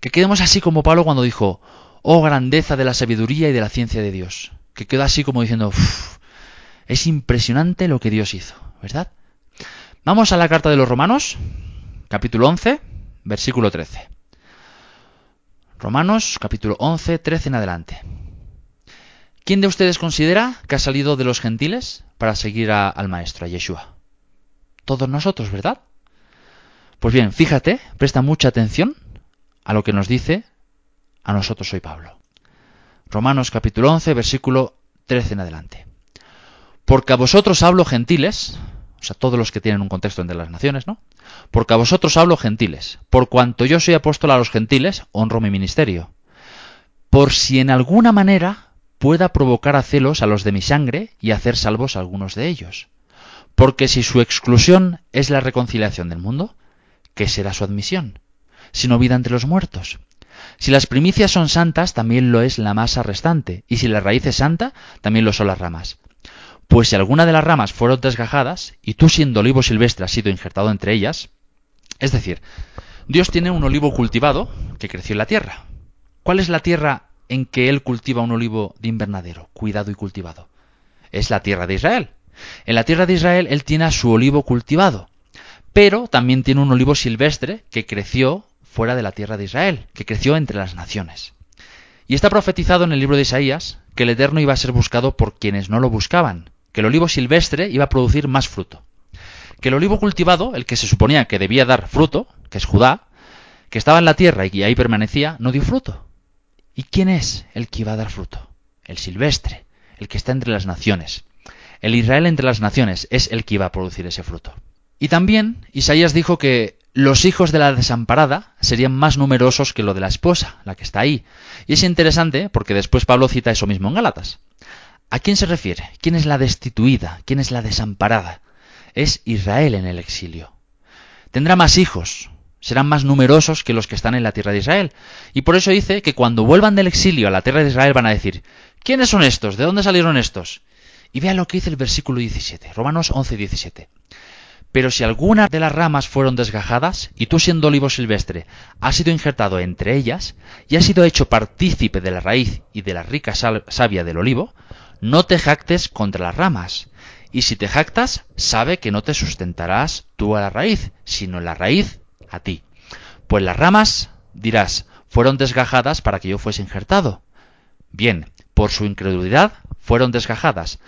Que quedemos así como Pablo cuando dijo, oh grandeza de la sabiduría y de la ciencia de Dios. Que quedó así como diciendo, es impresionante lo que Dios hizo, ¿verdad? Vamos a la carta de los Romanos, capítulo 11, versículo 13. Romanos, capítulo 11, 13 en adelante. ¿Quién de ustedes considera que ha salido de los gentiles para seguir al Maestro, a Yeshua? Todos nosotros, ¿verdad? Pues bien, fíjate, presta mucha atención a lo que nos dice a nosotros hoy Pablo. Romanos capítulo 11, versículo 13 en adelante. Porque a vosotros hablo gentiles, o sea, todos los que tienen un contexto entre las naciones, ¿no? Porque a vosotros hablo gentiles, por cuanto yo soy apóstol a los gentiles, honro mi ministerio. Por si en alguna manera pueda provocar a celos a los de mi sangre y hacer salvos a algunos de ellos. Porque si su exclusión es la reconciliación del mundo, ¿qué será su admisión? Sino vida entre los muertos. Si las primicias son santas, también lo es la masa restante, y si la raíz es santa, también lo son las ramas. Pues si alguna de las ramas fueron desgajadas, y tú siendo olivo silvestre has sido injertado entre ellas, es decir, Dios tiene un olivo cultivado que creció en la tierra. ¿Cuál es la tierra en que Él cultiva un olivo de invernadero, cuidado y cultivado? Es la tierra de Israel. En la tierra de Israel Él tiene a su olivo cultivado, pero también tiene un olivo silvestre que creció fuera de la tierra de Israel, que creció entre las naciones. Y está profetizado en el libro de Isaías que el Eterno iba a ser buscado por quienes no lo buscaban, que el olivo silvestre iba a producir más fruto. Que el olivo cultivado, el que se suponía que debía dar fruto, que es Judá, que estaba en la tierra y que ahí permanecía, no dio fruto. ¿Y quién es el que iba a dar fruto? El silvestre, el que está entre las naciones. El Israel entre las naciones es el que iba a producir ese fruto. Y también Isaías dijo que los hijos de la desamparada serían más numerosos que lo de la esposa, la que está ahí. Y es interesante porque después Pablo cita eso mismo en Gálatas. ¿A quién se refiere? ¿Quién es la destituida? ¿Quién es la desamparada? Es Israel en el exilio. tendrá más hijos, serán más numerosos que los que están en la tierra de Israel. Y por eso dice que cuando vuelvan del exilio a la tierra de Israel van a decir, ¿quiénes son estos? ¿De dónde salieron estos? Y vean lo que dice el versículo 17, Romanos 11, 17. Pero si alguna de las ramas fueron desgajadas, y tú siendo olivo silvestre has sido injertado entre ellas, y has sido hecho partícipe de la raíz y de la rica savia del olivo, no te jactes contra las ramas. Y si te jactas, sabe que no te sustentarás tú a la raíz, sino la raíz a ti. Pues las ramas, dirás, fueron desgajadas para que yo fuese injertado. Bien, por su incredulidad fueron desgajadas,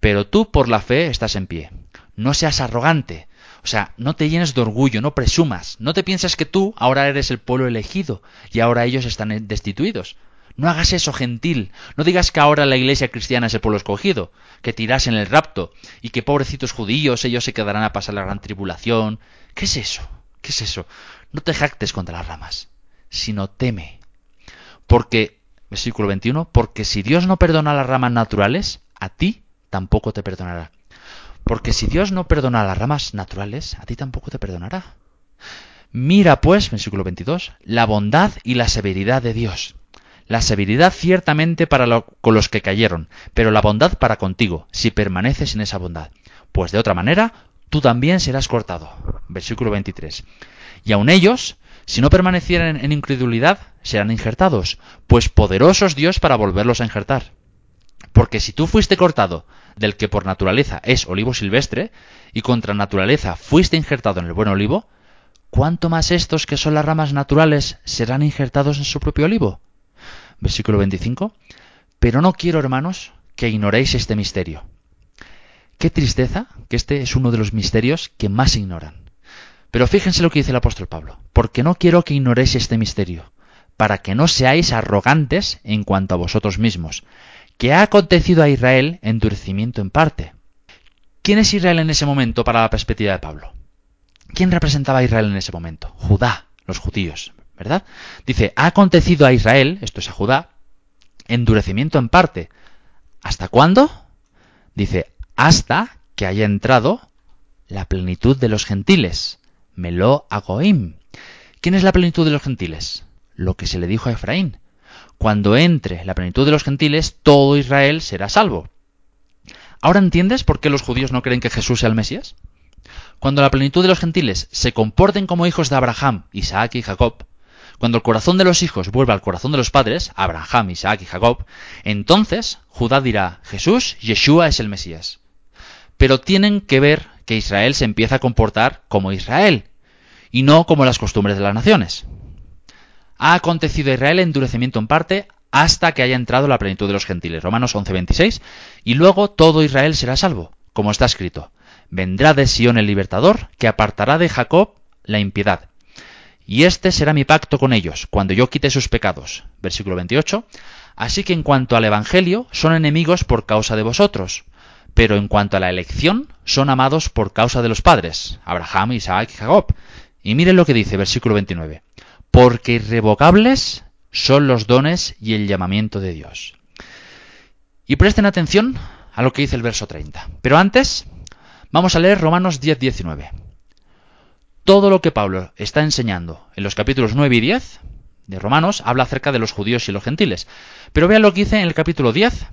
pero tú por la fe estás en pie. No seas arrogante, o sea, no te llenes de orgullo, no presumas, no te pienses que tú ahora eres el pueblo elegido y ahora ellos están destituidos. No hagas eso, gentil. No digas que ahora la iglesia cristiana es el pueblo escogido, que tirás en el rapto y que pobrecitos judíos ellos se quedarán a pasar la gran tribulación. ¿Qué es eso? ¿Qué es eso? No te jactes contra las ramas, sino teme. Porque, versículo 21, porque si Dios no perdona las ramas naturales, a ti tampoco te perdonará. Porque si Dios no perdona las ramas naturales, a ti tampoco te perdonará. Mira pues, versículo 22, la bondad y la severidad de Dios. La severidad ciertamente para con los que cayeron, pero la bondad para contigo, si permaneces en esa bondad. Pues de otra manera, tú también serás cortado. Versículo 23. Y aun ellos, si no permanecieran en incredulidad, serán injertados, pues poderosos Dios para volverlos a injertar. Porque si tú fuiste cortado del que por naturaleza es olivo silvestre, y contra naturaleza fuiste injertado en el buen olivo, ¿cuánto más estos que son las ramas naturales serán injertados en su propio olivo? Versículo 25. Pero no quiero, hermanos, que ignoréis este misterio Qué tristeza que este es uno de los misterios que más ignoran. Pero fíjense lo que dice el apóstol Pablo, porque no quiero que ignoréis este misterio, para que no seáis arrogantes en cuanto a vosotros mismos, que ha acontecido a Israel endurecimiento en parte. ¿Quién es Israel en ese momento para la perspectiva de Pablo? ¿Quién representaba a Israel en ese momento? Judá, los judíos, ¿verdad? Dice, ha acontecido a Israel, esto es a Judá, endurecimiento en parte. ¿Hasta cuándo? Dice, hasta que haya entrado la plenitud de los gentiles. Meló Agoim. ¿Quién es la plenitud de los gentiles? Lo que se le dijo a Efraín. Cuando entre la plenitud de los gentiles, todo Israel será salvo. ¿Ahora entiendes por qué los judíos no creen que Jesús sea el Mesías? Cuando la plenitud de los gentiles se comporten como hijos de Abraham, Isaac y Jacob, cuando el corazón de los hijos vuelva al corazón de los padres, Abraham, Isaac y Jacob, entonces Judá dirá, Jesús, Yeshua es el Mesías pero tienen que ver que Israel se empieza a comportar como Israel y no como las costumbres de las naciones. Ha acontecido a Israel endurecimiento en parte hasta que haya entrado la plenitud de los gentiles. Romanos 11:26. Y luego todo Israel será salvo, como está escrito. Vendrá de Sión el libertador, que apartará de Jacob la impiedad. Y este será mi pacto con ellos, cuando yo quite sus pecados. Versículo 28. Así que en cuanto al Evangelio, son enemigos por causa de vosotros pero en cuanto a la elección, son amados por causa de los padres, Abraham, Isaac y Jacob. Y miren lo que dice, versículo 29. Porque irrevocables son los dones y el llamamiento de Dios. Y presten atención a lo que dice el verso 30. Pero antes, vamos a leer Romanos 10, 19. Todo lo que Pablo está enseñando en los capítulos 9 y 10 de Romanos habla acerca de los judíos y los gentiles. Pero vean lo que dice en el capítulo 10,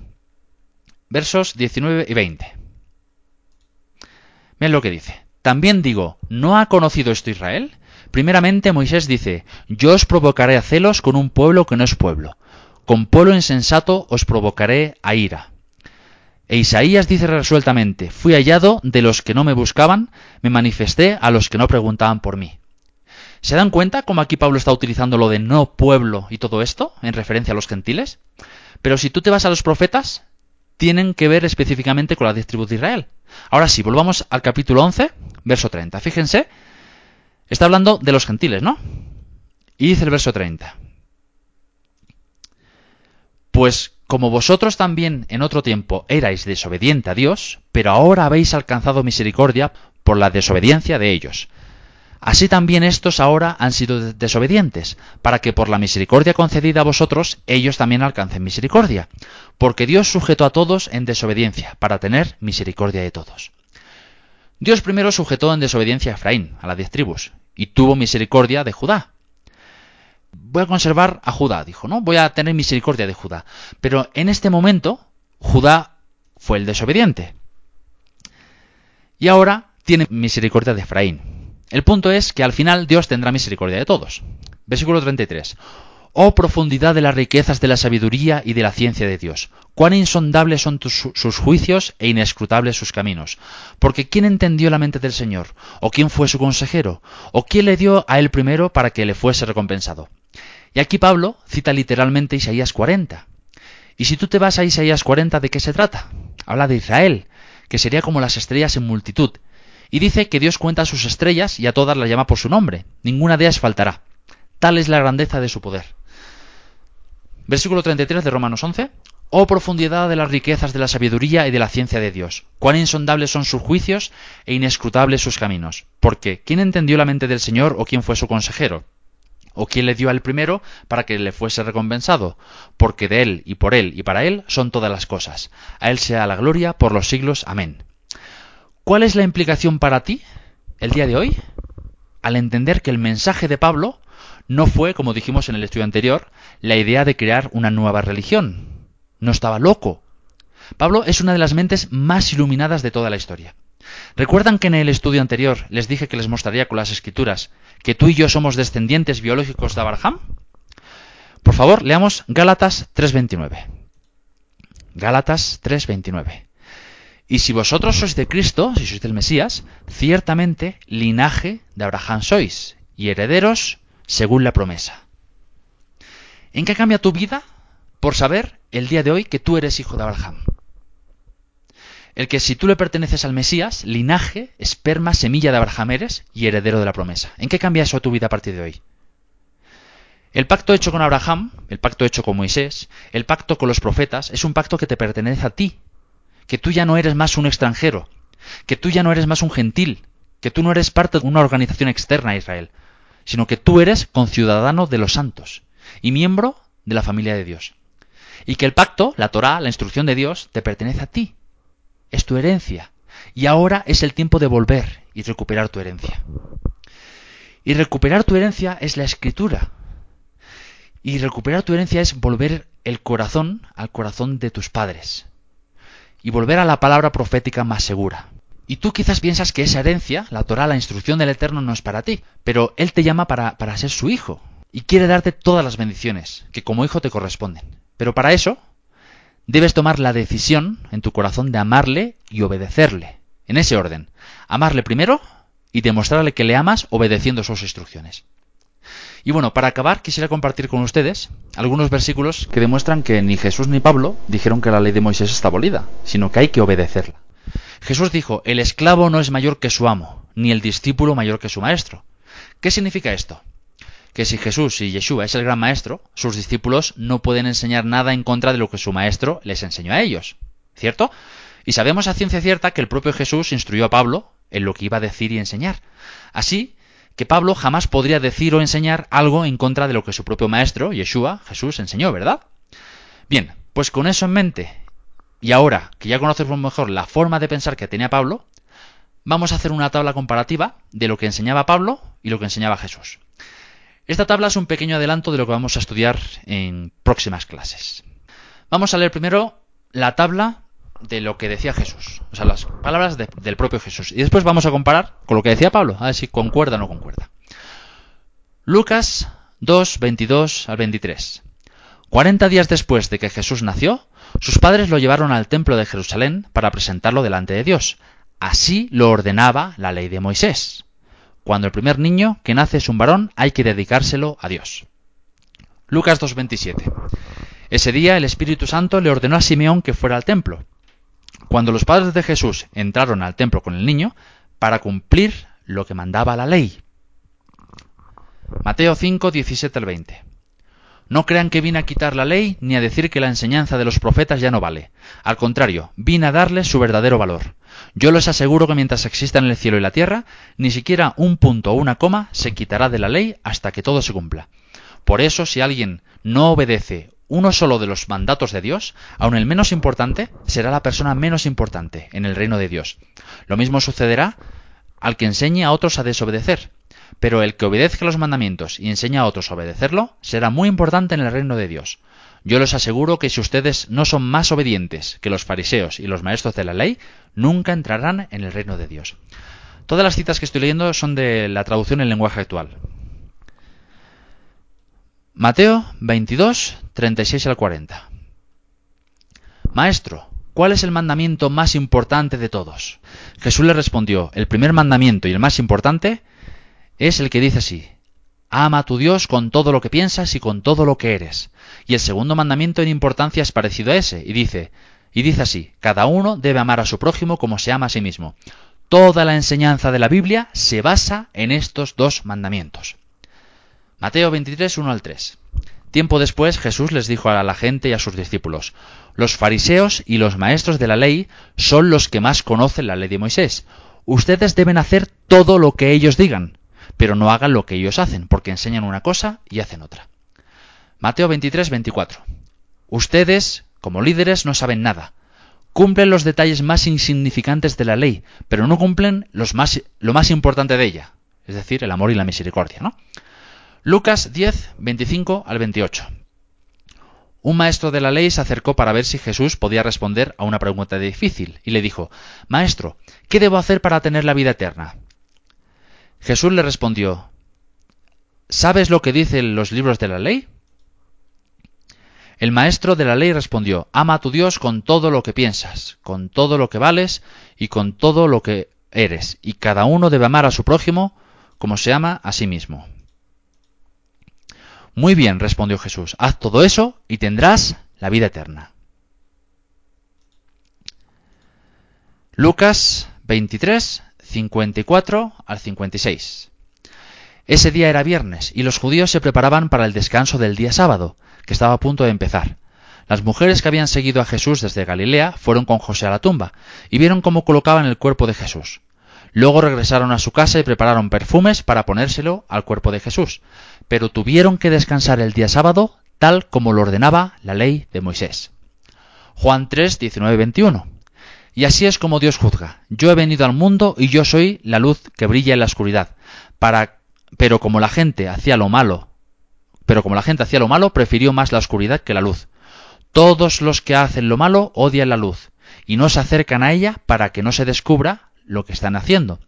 versos 19 y 20. Miren lo que dice. También digo, ¿no ha conocido esto Israel? Primeramente Moisés dice, yo os provocaré a celos con un pueblo que no es pueblo. Con pueblo insensato os provocaré a ira. E Isaías dice resueltamente, fui hallado de los que no me buscaban, me manifesté a los que no preguntaban por mí. ¿Se dan cuenta cómo aquí Pablo está utilizando lo de no pueblo y todo esto en referencia a los gentiles? Pero si tú te vas a los profetas, tienen que ver específicamente con la diez de Israel. Ahora sí, volvamos al capítulo 11, verso 30. Fíjense, está hablando de los gentiles, ¿no? Y dice el verso 30. Pues como vosotros también en otro tiempo erais desobediente a Dios, pero ahora habéis alcanzado misericordia por la desobediencia de ellos. Así también estos ahora han sido desobedientes, para que por la misericordia concedida a vosotros ellos también alcancen misericordia, porque Dios sujetó a todos en desobediencia, para tener misericordia de todos. Dios primero sujetó en desobediencia a Efraín, a las diez tribus, y tuvo misericordia de Judá. Voy a conservar a Judá, dijo, ¿no? Voy a tener misericordia de Judá. Pero en este momento, Judá fue el desobediente. Y ahora tiene misericordia de Efraín. El punto es que al final Dios tendrá misericordia de todos. Versículo 33. Oh profundidad de las riquezas de la sabiduría y de la ciencia de Dios. Cuán insondables son sus juicios e inescrutables sus caminos. Porque ¿quién entendió la mente del Señor? ¿O quién fue su consejero? ¿O quién le dio a él primero para que le fuese recompensado? Y aquí Pablo cita literalmente Isaías 40. Y si tú te vas a Isaías 40, ¿de qué se trata? Habla de Israel, que sería como las estrellas en multitud. Y dice que Dios cuenta sus estrellas y a todas las llama por su nombre. Ninguna de ellas faltará. Tal es la grandeza de su poder. Versículo 33 de Romanos 11. Oh profundidad de las riquezas de la sabiduría y de la ciencia de Dios. Cuán insondables son sus juicios e inescrutables sus caminos. Porque, ¿quién entendió la mente del Señor o quién fue su consejero? ¿O quién le dio al primero para que le fuese recompensado? Porque de él y por él y para él son todas las cosas. A él sea la gloria por los siglos. Amén. ¿Cuál es la implicación para ti el día de hoy? Al entender que el mensaje de Pablo no fue, como dijimos en el estudio anterior, la idea de crear una nueva religión. No estaba loco. Pablo es una de las mentes más iluminadas de toda la historia. ¿Recuerdan que en el estudio anterior les dije que les mostraría con las escrituras que tú y yo somos descendientes biológicos de Abraham? Por favor, leamos Gálatas 3.29. Gálatas 3.29. Y si vosotros sois de Cristo, si sois del Mesías, ciertamente linaje de Abraham sois, y herederos según la promesa. ¿En qué cambia tu vida por saber el día de hoy que tú eres hijo de Abraham? El que si tú le perteneces al Mesías, linaje, esperma, semilla de Abraham eres y heredero de la promesa. ¿En qué cambia eso tu vida a partir de hoy? El pacto hecho con Abraham, el pacto hecho con Moisés, el pacto con los profetas, es un pacto que te pertenece a ti, que tú ya no eres más un extranjero, que tú ya no eres más un gentil, que tú no eres parte de una organización externa a Israel, sino que tú eres conciudadano de los santos y miembro de la familia de Dios. Y que el pacto, la Torá, la instrucción de Dios, te pertenece a ti. Es tu herencia. Y ahora es el tiempo de volver y recuperar tu herencia. Y recuperar tu herencia es la escritura. Y recuperar tu herencia es volver el corazón al corazón de tus padres y volver a la palabra profética más segura. Y tú quizás piensas que esa herencia, la Torah, la instrucción del Eterno, no es para ti, pero Él te llama para, para ser su hijo y quiere darte todas las bendiciones que como hijo te corresponden. Pero para eso debes tomar la decisión en tu corazón de amarle y obedecerle, en ese orden. Amarle primero y demostrarle que le amas obedeciendo sus instrucciones. Y bueno, para acabar, quisiera compartir con ustedes algunos versículos que demuestran que ni Jesús ni Pablo dijeron que la ley de Moisés está abolida, sino que hay que obedecerla. Jesús dijo, el esclavo no es mayor que su amo, ni el discípulo mayor que su maestro. ¿Qué significa esto? Que si Jesús y Yeshua es el gran maestro, sus discípulos no pueden enseñar nada en contra de lo que su maestro les enseñó a ellos. ¿Cierto? Y sabemos a ciencia cierta que el propio Jesús instruyó a Pablo en lo que iba a decir y enseñar. Así, que Pablo jamás podría decir o enseñar algo en contra de lo que su propio maestro, Yeshua, Jesús, enseñó, ¿verdad? Bien, pues con eso en mente, y ahora que ya conocemos mejor la forma de pensar que tenía Pablo, vamos a hacer una tabla comparativa de lo que enseñaba Pablo y lo que enseñaba Jesús. Esta tabla es un pequeño adelanto de lo que vamos a estudiar en próximas clases. Vamos a leer primero la tabla de lo que decía Jesús, o sea, las palabras del propio Jesús. Y después vamos a comparar con lo que decía Pablo, a ver si concuerda o no concuerda. Lucas 2, 22 al 23. Cuarenta días después de que Jesús nació, sus padres lo llevaron al templo de Jerusalén para presentarlo delante de Dios. Así lo ordenaba la ley de Moisés. Cuando el primer niño que nace es un varón, hay que dedicárselo a Dios. Lucas 2.27. Ese día el Espíritu Santo le ordenó a Simeón que fuera al templo cuando los padres de Jesús entraron al templo con el niño para cumplir lo que mandaba la ley. Mateo 5, 17 al 20. No crean que vine a quitar la ley ni a decir que la enseñanza de los profetas ya no vale. Al contrario, vine a darles su verdadero valor. Yo les aseguro que mientras existan el cielo y la tierra, ni siquiera un punto o una coma se quitará de la ley hasta que todo se cumpla. Por eso, si alguien no obedece uno solo de los mandatos de Dios, aun el menos importante, será la persona menos importante en el reino de Dios. Lo mismo sucederá al que enseñe a otros a desobedecer. Pero el que obedezca los mandamientos y enseña a otros a obedecerlo será muy importante en el reino de Dios. Yo les aseguro que si ustedes no son más obedientes que los fariseos y los maestros de la ley, nunca entrarán en el reino de Dios. Todas las citas que estoy leyendo son de la traducción en lenguaje actual. Mateo 22, 36 al 40. Maestro, ¿cuál es el mandamiento más importante de todos? Jesús le respondió, el primer mandamiento y el más importante es el que dice así, ama a tu Dios con todo lo que piensas y con todo lo que eres. Y el segundo mandamiento en importancia es parecido a ese, y dice, y dice así, cada uno debe amar a su prójimo como se ama a sí mismo. Toda la enseñanza de la Biblia se basa en estos dos mandamientos. Mateo 23, 1 al 3. Tiempo después Jesús les dijo a la gente y a sus discípulos, los fariseos y los maestros de la ley son los que más conocen la ley de Moisés. Ustedes deben hacer todo lo que ellos digan, pero no hagan lo que ellos hacen, porque enseñan una cosa y hacen otra. Mateo 23, 24. Ustedes, como líderes, no saben nada. Cumplen los detalles más insignificantes de la ley, pero no cumplen lo más importante de ella, es decir, el amor y la misericordia, ¿no? Lucas 10, 25 al 28. Un maestro de la ley se acercó para ver si Jesús podía responder a una pregunta difícil y le dijo, Maestro, ¿qué debo hacer para tener la vida eterna? Jesús le respondió, ¿Sabes lo que dicen los libros de la ley? El maestro de la ley respondió, Ama a tu Dios con todo lo que piensas, con todo lo que vales y con todo lo que eres, y cada uno debe amar a su prójimo como se ama a sí mismo. Muy bien, respondió Jesús, haz todo eso y tendrás la vida eterna. Lucas 23, 54 al 56. Ese día era viernes y los judíos se preparaban para el descanso del día sábado, que estaba a punto de empezar. Las mujeres que habían seguido a Jesús desde Galilea fueron con José a la tumba y vieron cómo colocaban el cuerpo de Jesús. Luego regresaron a su casa y prepararon perfumes para ponérselo al cuerpo de Jesús, pero tuvieron que descansar el día sábado tal como lo ordenaba la ley de Moisés. Juan 3, 19, 21. Y así es como Dios juzga. Yo he venido al mundo y yo soy la luz que brilla en la oscuridad. Para, pero como la gente hacía lo malo, pero como la gente hacía lo malo, prefirió más la oscuridad que la luz. Todos los que hacen lo malo odian la luz y no se acercan a ella para que no se descubra lo que están haciendo.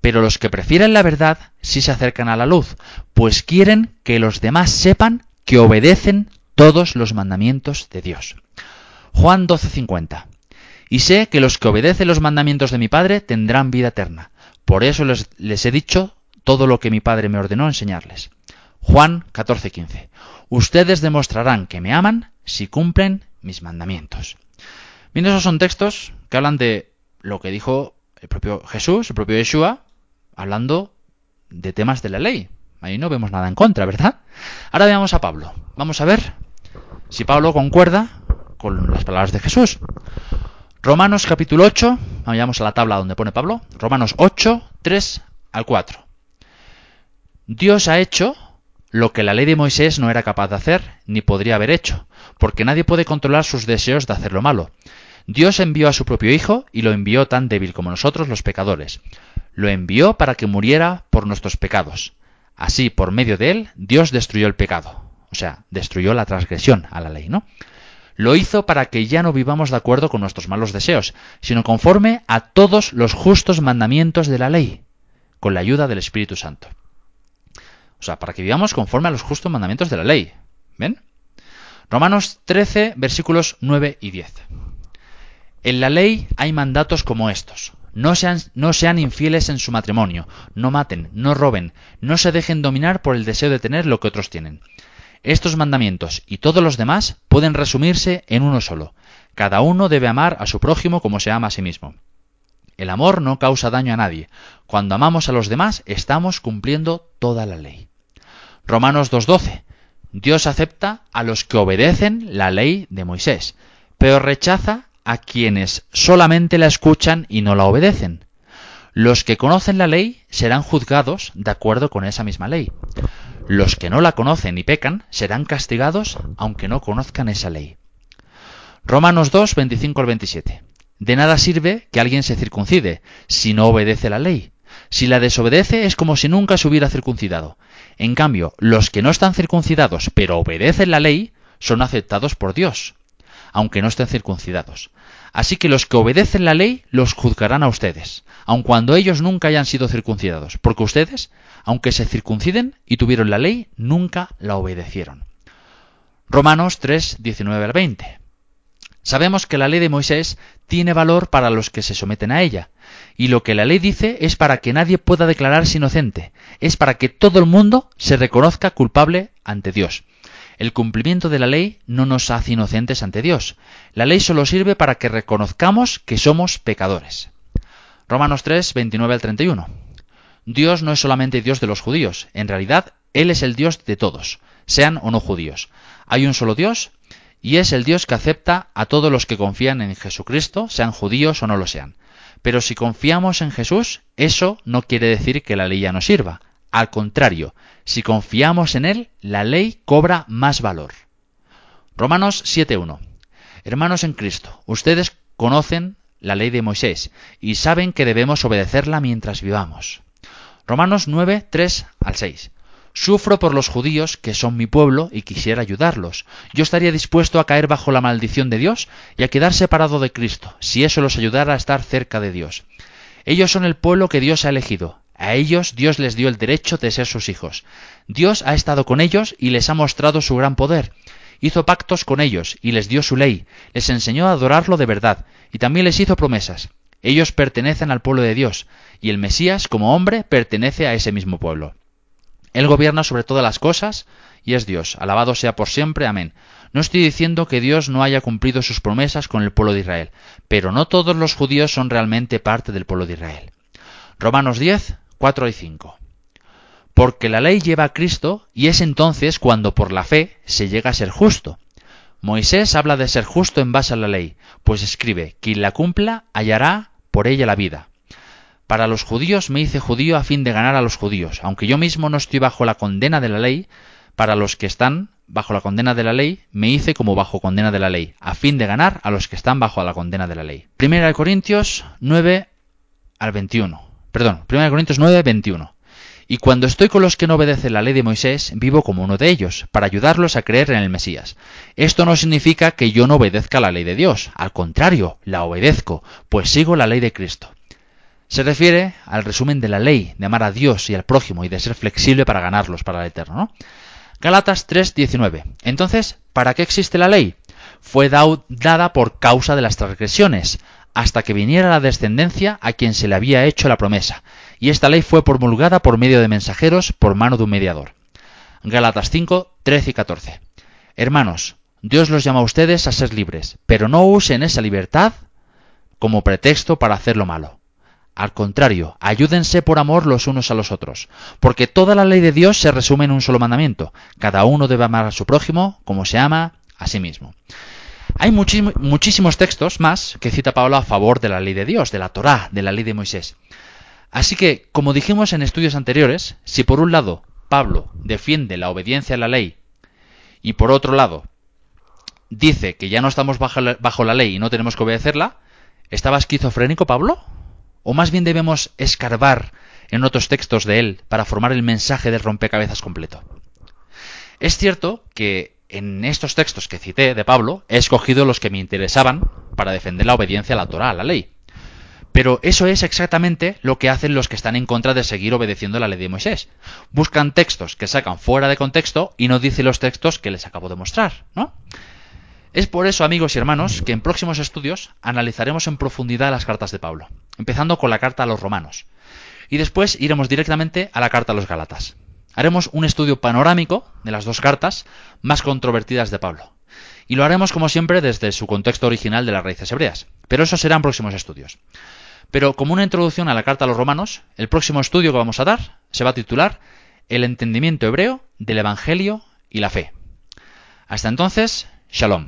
Pero los que prefieren la verdad sí se acercan a la luz, pues quieren que los demás sepan que obedecen todos los mandamientos de Dios. Juan 12:50 Y sé que los que obedecen los mandamientos de mi Padre tendrán vida eterna. Por eso les, he dicho todo lo que mi Padre me ordenó enseñarles. Juan 14:15 Ustedes demostrarán que me aman si cumplen mis mandamientos. Bien, esos son textos que hablan de lo que dijo el propio Jesús, el propio Yeshua, hablando de temas de la ley. Ahí no vemos nada en contra, ¿verdad? Ahora veamos a Pablo. Vamos a ver si Pablo concuerda con las palabras de Jesús. Romanos capítulo 8, vayamos a la tabla donde pone Pablo. Romanos 8, 3 al 4. Dios ha hecho lo que la ley de Moisés no era capaz de hacer, ni podría haber hecho, porque nadie puede controlar sus deseos de hacer lo malo. Dios envió a su propio Hijo y lo envió tan débil como nosotros los pecadores. Lo envió para que muriera por nuestros pecados. Así, por medio de él, Dios destruyó el pecado. O sea, destruyó la transgresión a la ley, ¿no? Lo hizo para que ya no vivamos de acuerdo con nuestros malos deseos, sino conforme a todos los justos mandamientos de la ley, con la ayuda del Espíritu Santo. O sea, para que vivamos conforme a los justos mandamientos de la ley. ¿Ven? Romanos 13, versículos 9 y 10. En la ley hay mandatos como estos. No sean, no sean, infieles en su matrimonio, no maten, no roben, no se dejen dominar por el deseo de tener lo que otros tienen. Estos mandamientos y todos los demás pueden resumirse en uno solo. Cada uno debe amar a su prójimo como se ama a sí mismo. El amor no causa daño a nadie. Cuando amamos a los demás estamos cumpliendo toda la ley. Romanos 2.12. Dios acepta a los que obedecen la ley de Moisés, pero rechaza a quienes solamente la escuchan y no la obedecen. Los que conocen la ley serán juzgados de acuerdo con esa misma ley. Los que no la conocen y pecan serán castigados aunque no conozcan esa ley. Romanos 2, 25 al 27. De nada sirve que alguien se circuncide si no obedece la ley. Si la desobedece es como si nunca se hubiera circuncidado. En cambio, los que no están circuncidados pero obedecen la ley son aceptados por Dios, aunque no estén circuncidados. Así que los que obedecen la ley los juzgarán a ustedes, aun cuando ellos nunca hayan sido circuncidados, porque ustedes, aunque se circunciden y tuvieron la ley, nunca la obedecieron. Romanos 3, 19 al 20. Sabemos que la ley de Moisés tiene valor para los que se someten a ella, y lo que la ley dice es para que nadie pueda declararse inocente, es para que todo el mundo se reconozca culpable ante Dios. El cumplimiento de la ley no nos hace inocentes ante Dios. La ley solo sirve para que reconozcamos que somos pecadores. Romanos 3, 29 al 31. Dios no es solamente Dios de los judíos, en realidad Él es el Dios de todos, sean o no judíos. Hay un solo Dios y es el Dios que acepta a todos los que confían en Jesucristo, sean judíos o no lo sean. Pero si confiamos en Jesús, eso no quiere decir que la ley ya no sirva. Al contrario, si confiamos en Él, la ley cobra más valor. Romanos 7.1. Hermanos en Cristo, ustedes conocen la ley de Moisés y saben que debemos obedecerla mientras vivamos. Romanos 9.3 al 6. Sufro por los judíos que son mi pueblo y quisiera ayudarlos. Yo estaría dispuesto a caer bajo la maldición de Dios y a quedar separado de Cristo, si eso los ayudara a estar cerca de Dios. Ellos son el pueblo que Dios ha elegido. A ellos Dios les dio el derecho de ser sus hijos. Dios ha estado con ellos y les ha mostrado su gran poder. Hizo pactos con ellos y les dio su ley, les enseñó a adorarlo de verdad y también les hizo promesas. Ellos pertenecen al pueblo de Dios y el Mesías como hombre pertenece a ese mismo pueblo. Él gobierna sobre todas las cosas y es Dios. Alabado sea por siempre. Amén. No estoy diciendo que Dios no haya cumplido sus promesas con el pueblo de Israel, pero no todos los judíos son realmente parte del pueblo de Israel. Romanos 10, 4 y 5. Porque la ley lleva a Cristo y es entonces cuando por la fe se llega a ser justo. Moisés habla de ser justo en base a la ley, pues escribe, quien la cumpla hallará por ella la vida. Para los judíos me hice judío a fin de ganar a los judíos, aunque yo mismo no estoy bajo la condena de la ley, para los que están bajo la condena de la ley, me hice como bajo condena de la ley, a fin de ganar a los que están bajo la condena de la ley. Primera de Corintios 9 al 21 perdón, 1 Corintios 9, 21. Y cuando estoy con los que no obedecen la ley de Moisés, vivo como uno de ellos, para ayudarlos a creer en el Mesías. Esto no significa que yo no obedezca la ley de Dios, al contrario, la obedezco, pues sigo la ley de Cristo. Se refiere al resumen de la ley, de amar a Dios y al prójimo y de ser flexible para ganarlos para el eterno. ¿no? Gálatas 3:19. Entonces, ¿para qué existe la ley? Fue dada por causa de las transgresiones, hasta que viniera la descendencia a quien se le había hecho la promesa, y esta ley fue promulgada por medio de mensajeros por mano de un mediador. Gálatas 5, 13 y 14. Hermanos, Dios los llama a ustedes a ser libres, pero no usen esa libertad como pretexto para hacer lo malo. Al contrario, ayúdense por amor los unos a los otros, porque toda la ley de Dios se resume en un solo mandamiento. Cada uno debe amar a su prójimo como se ama a sí mismo. Hay muchísimos textos más que cita Pablo a favor de la ley de Dios, de la Torá, de la ley de Moisés. Así que, como dijimos en estudios anteriores, si por un lado Pablo defiende la obediencia a la ley y por otro lado dice que ya no estamos bajo la, bajo la ley y no tenemos que obedecerla, ¿estaba esquizofrénico Pablo? ¿O más bien debemos escarbar en otros textos de él para formar el mensaje del rompecabezas completo? Es cierto que en estos textos que cité de Pablo, he escogido los que me interesaban para defender la obediencia a la Torah, a la ley. Pero eso es exactamente lo que hacen los que están en contra de seguir obedeciendo la ley de Moisés. Buscan textos que sacan fuera de contexto y no dicen los textos que les acabo de mostrar, ¿no? Es por eso, amigos y hermanos, que en próximos estudios analizaremos en profundidad las cartas de Pablo, empezando con la carta a los romanos, y después iremos directamente a la carta a los Gálatas haremos un estudio panorámico de las dos cartas más controvertidas de Pablo. Y lo haremos como siempre desde su contexto original de las raíces hebreas. Pero eso serán próximos estudios. Pero como una introducción a la carta a los romanos, el próximo estudio que vamos a dar se va a titular El entendimiento hebreo del Evangelio y la fe. Hasta entonces, Shalom.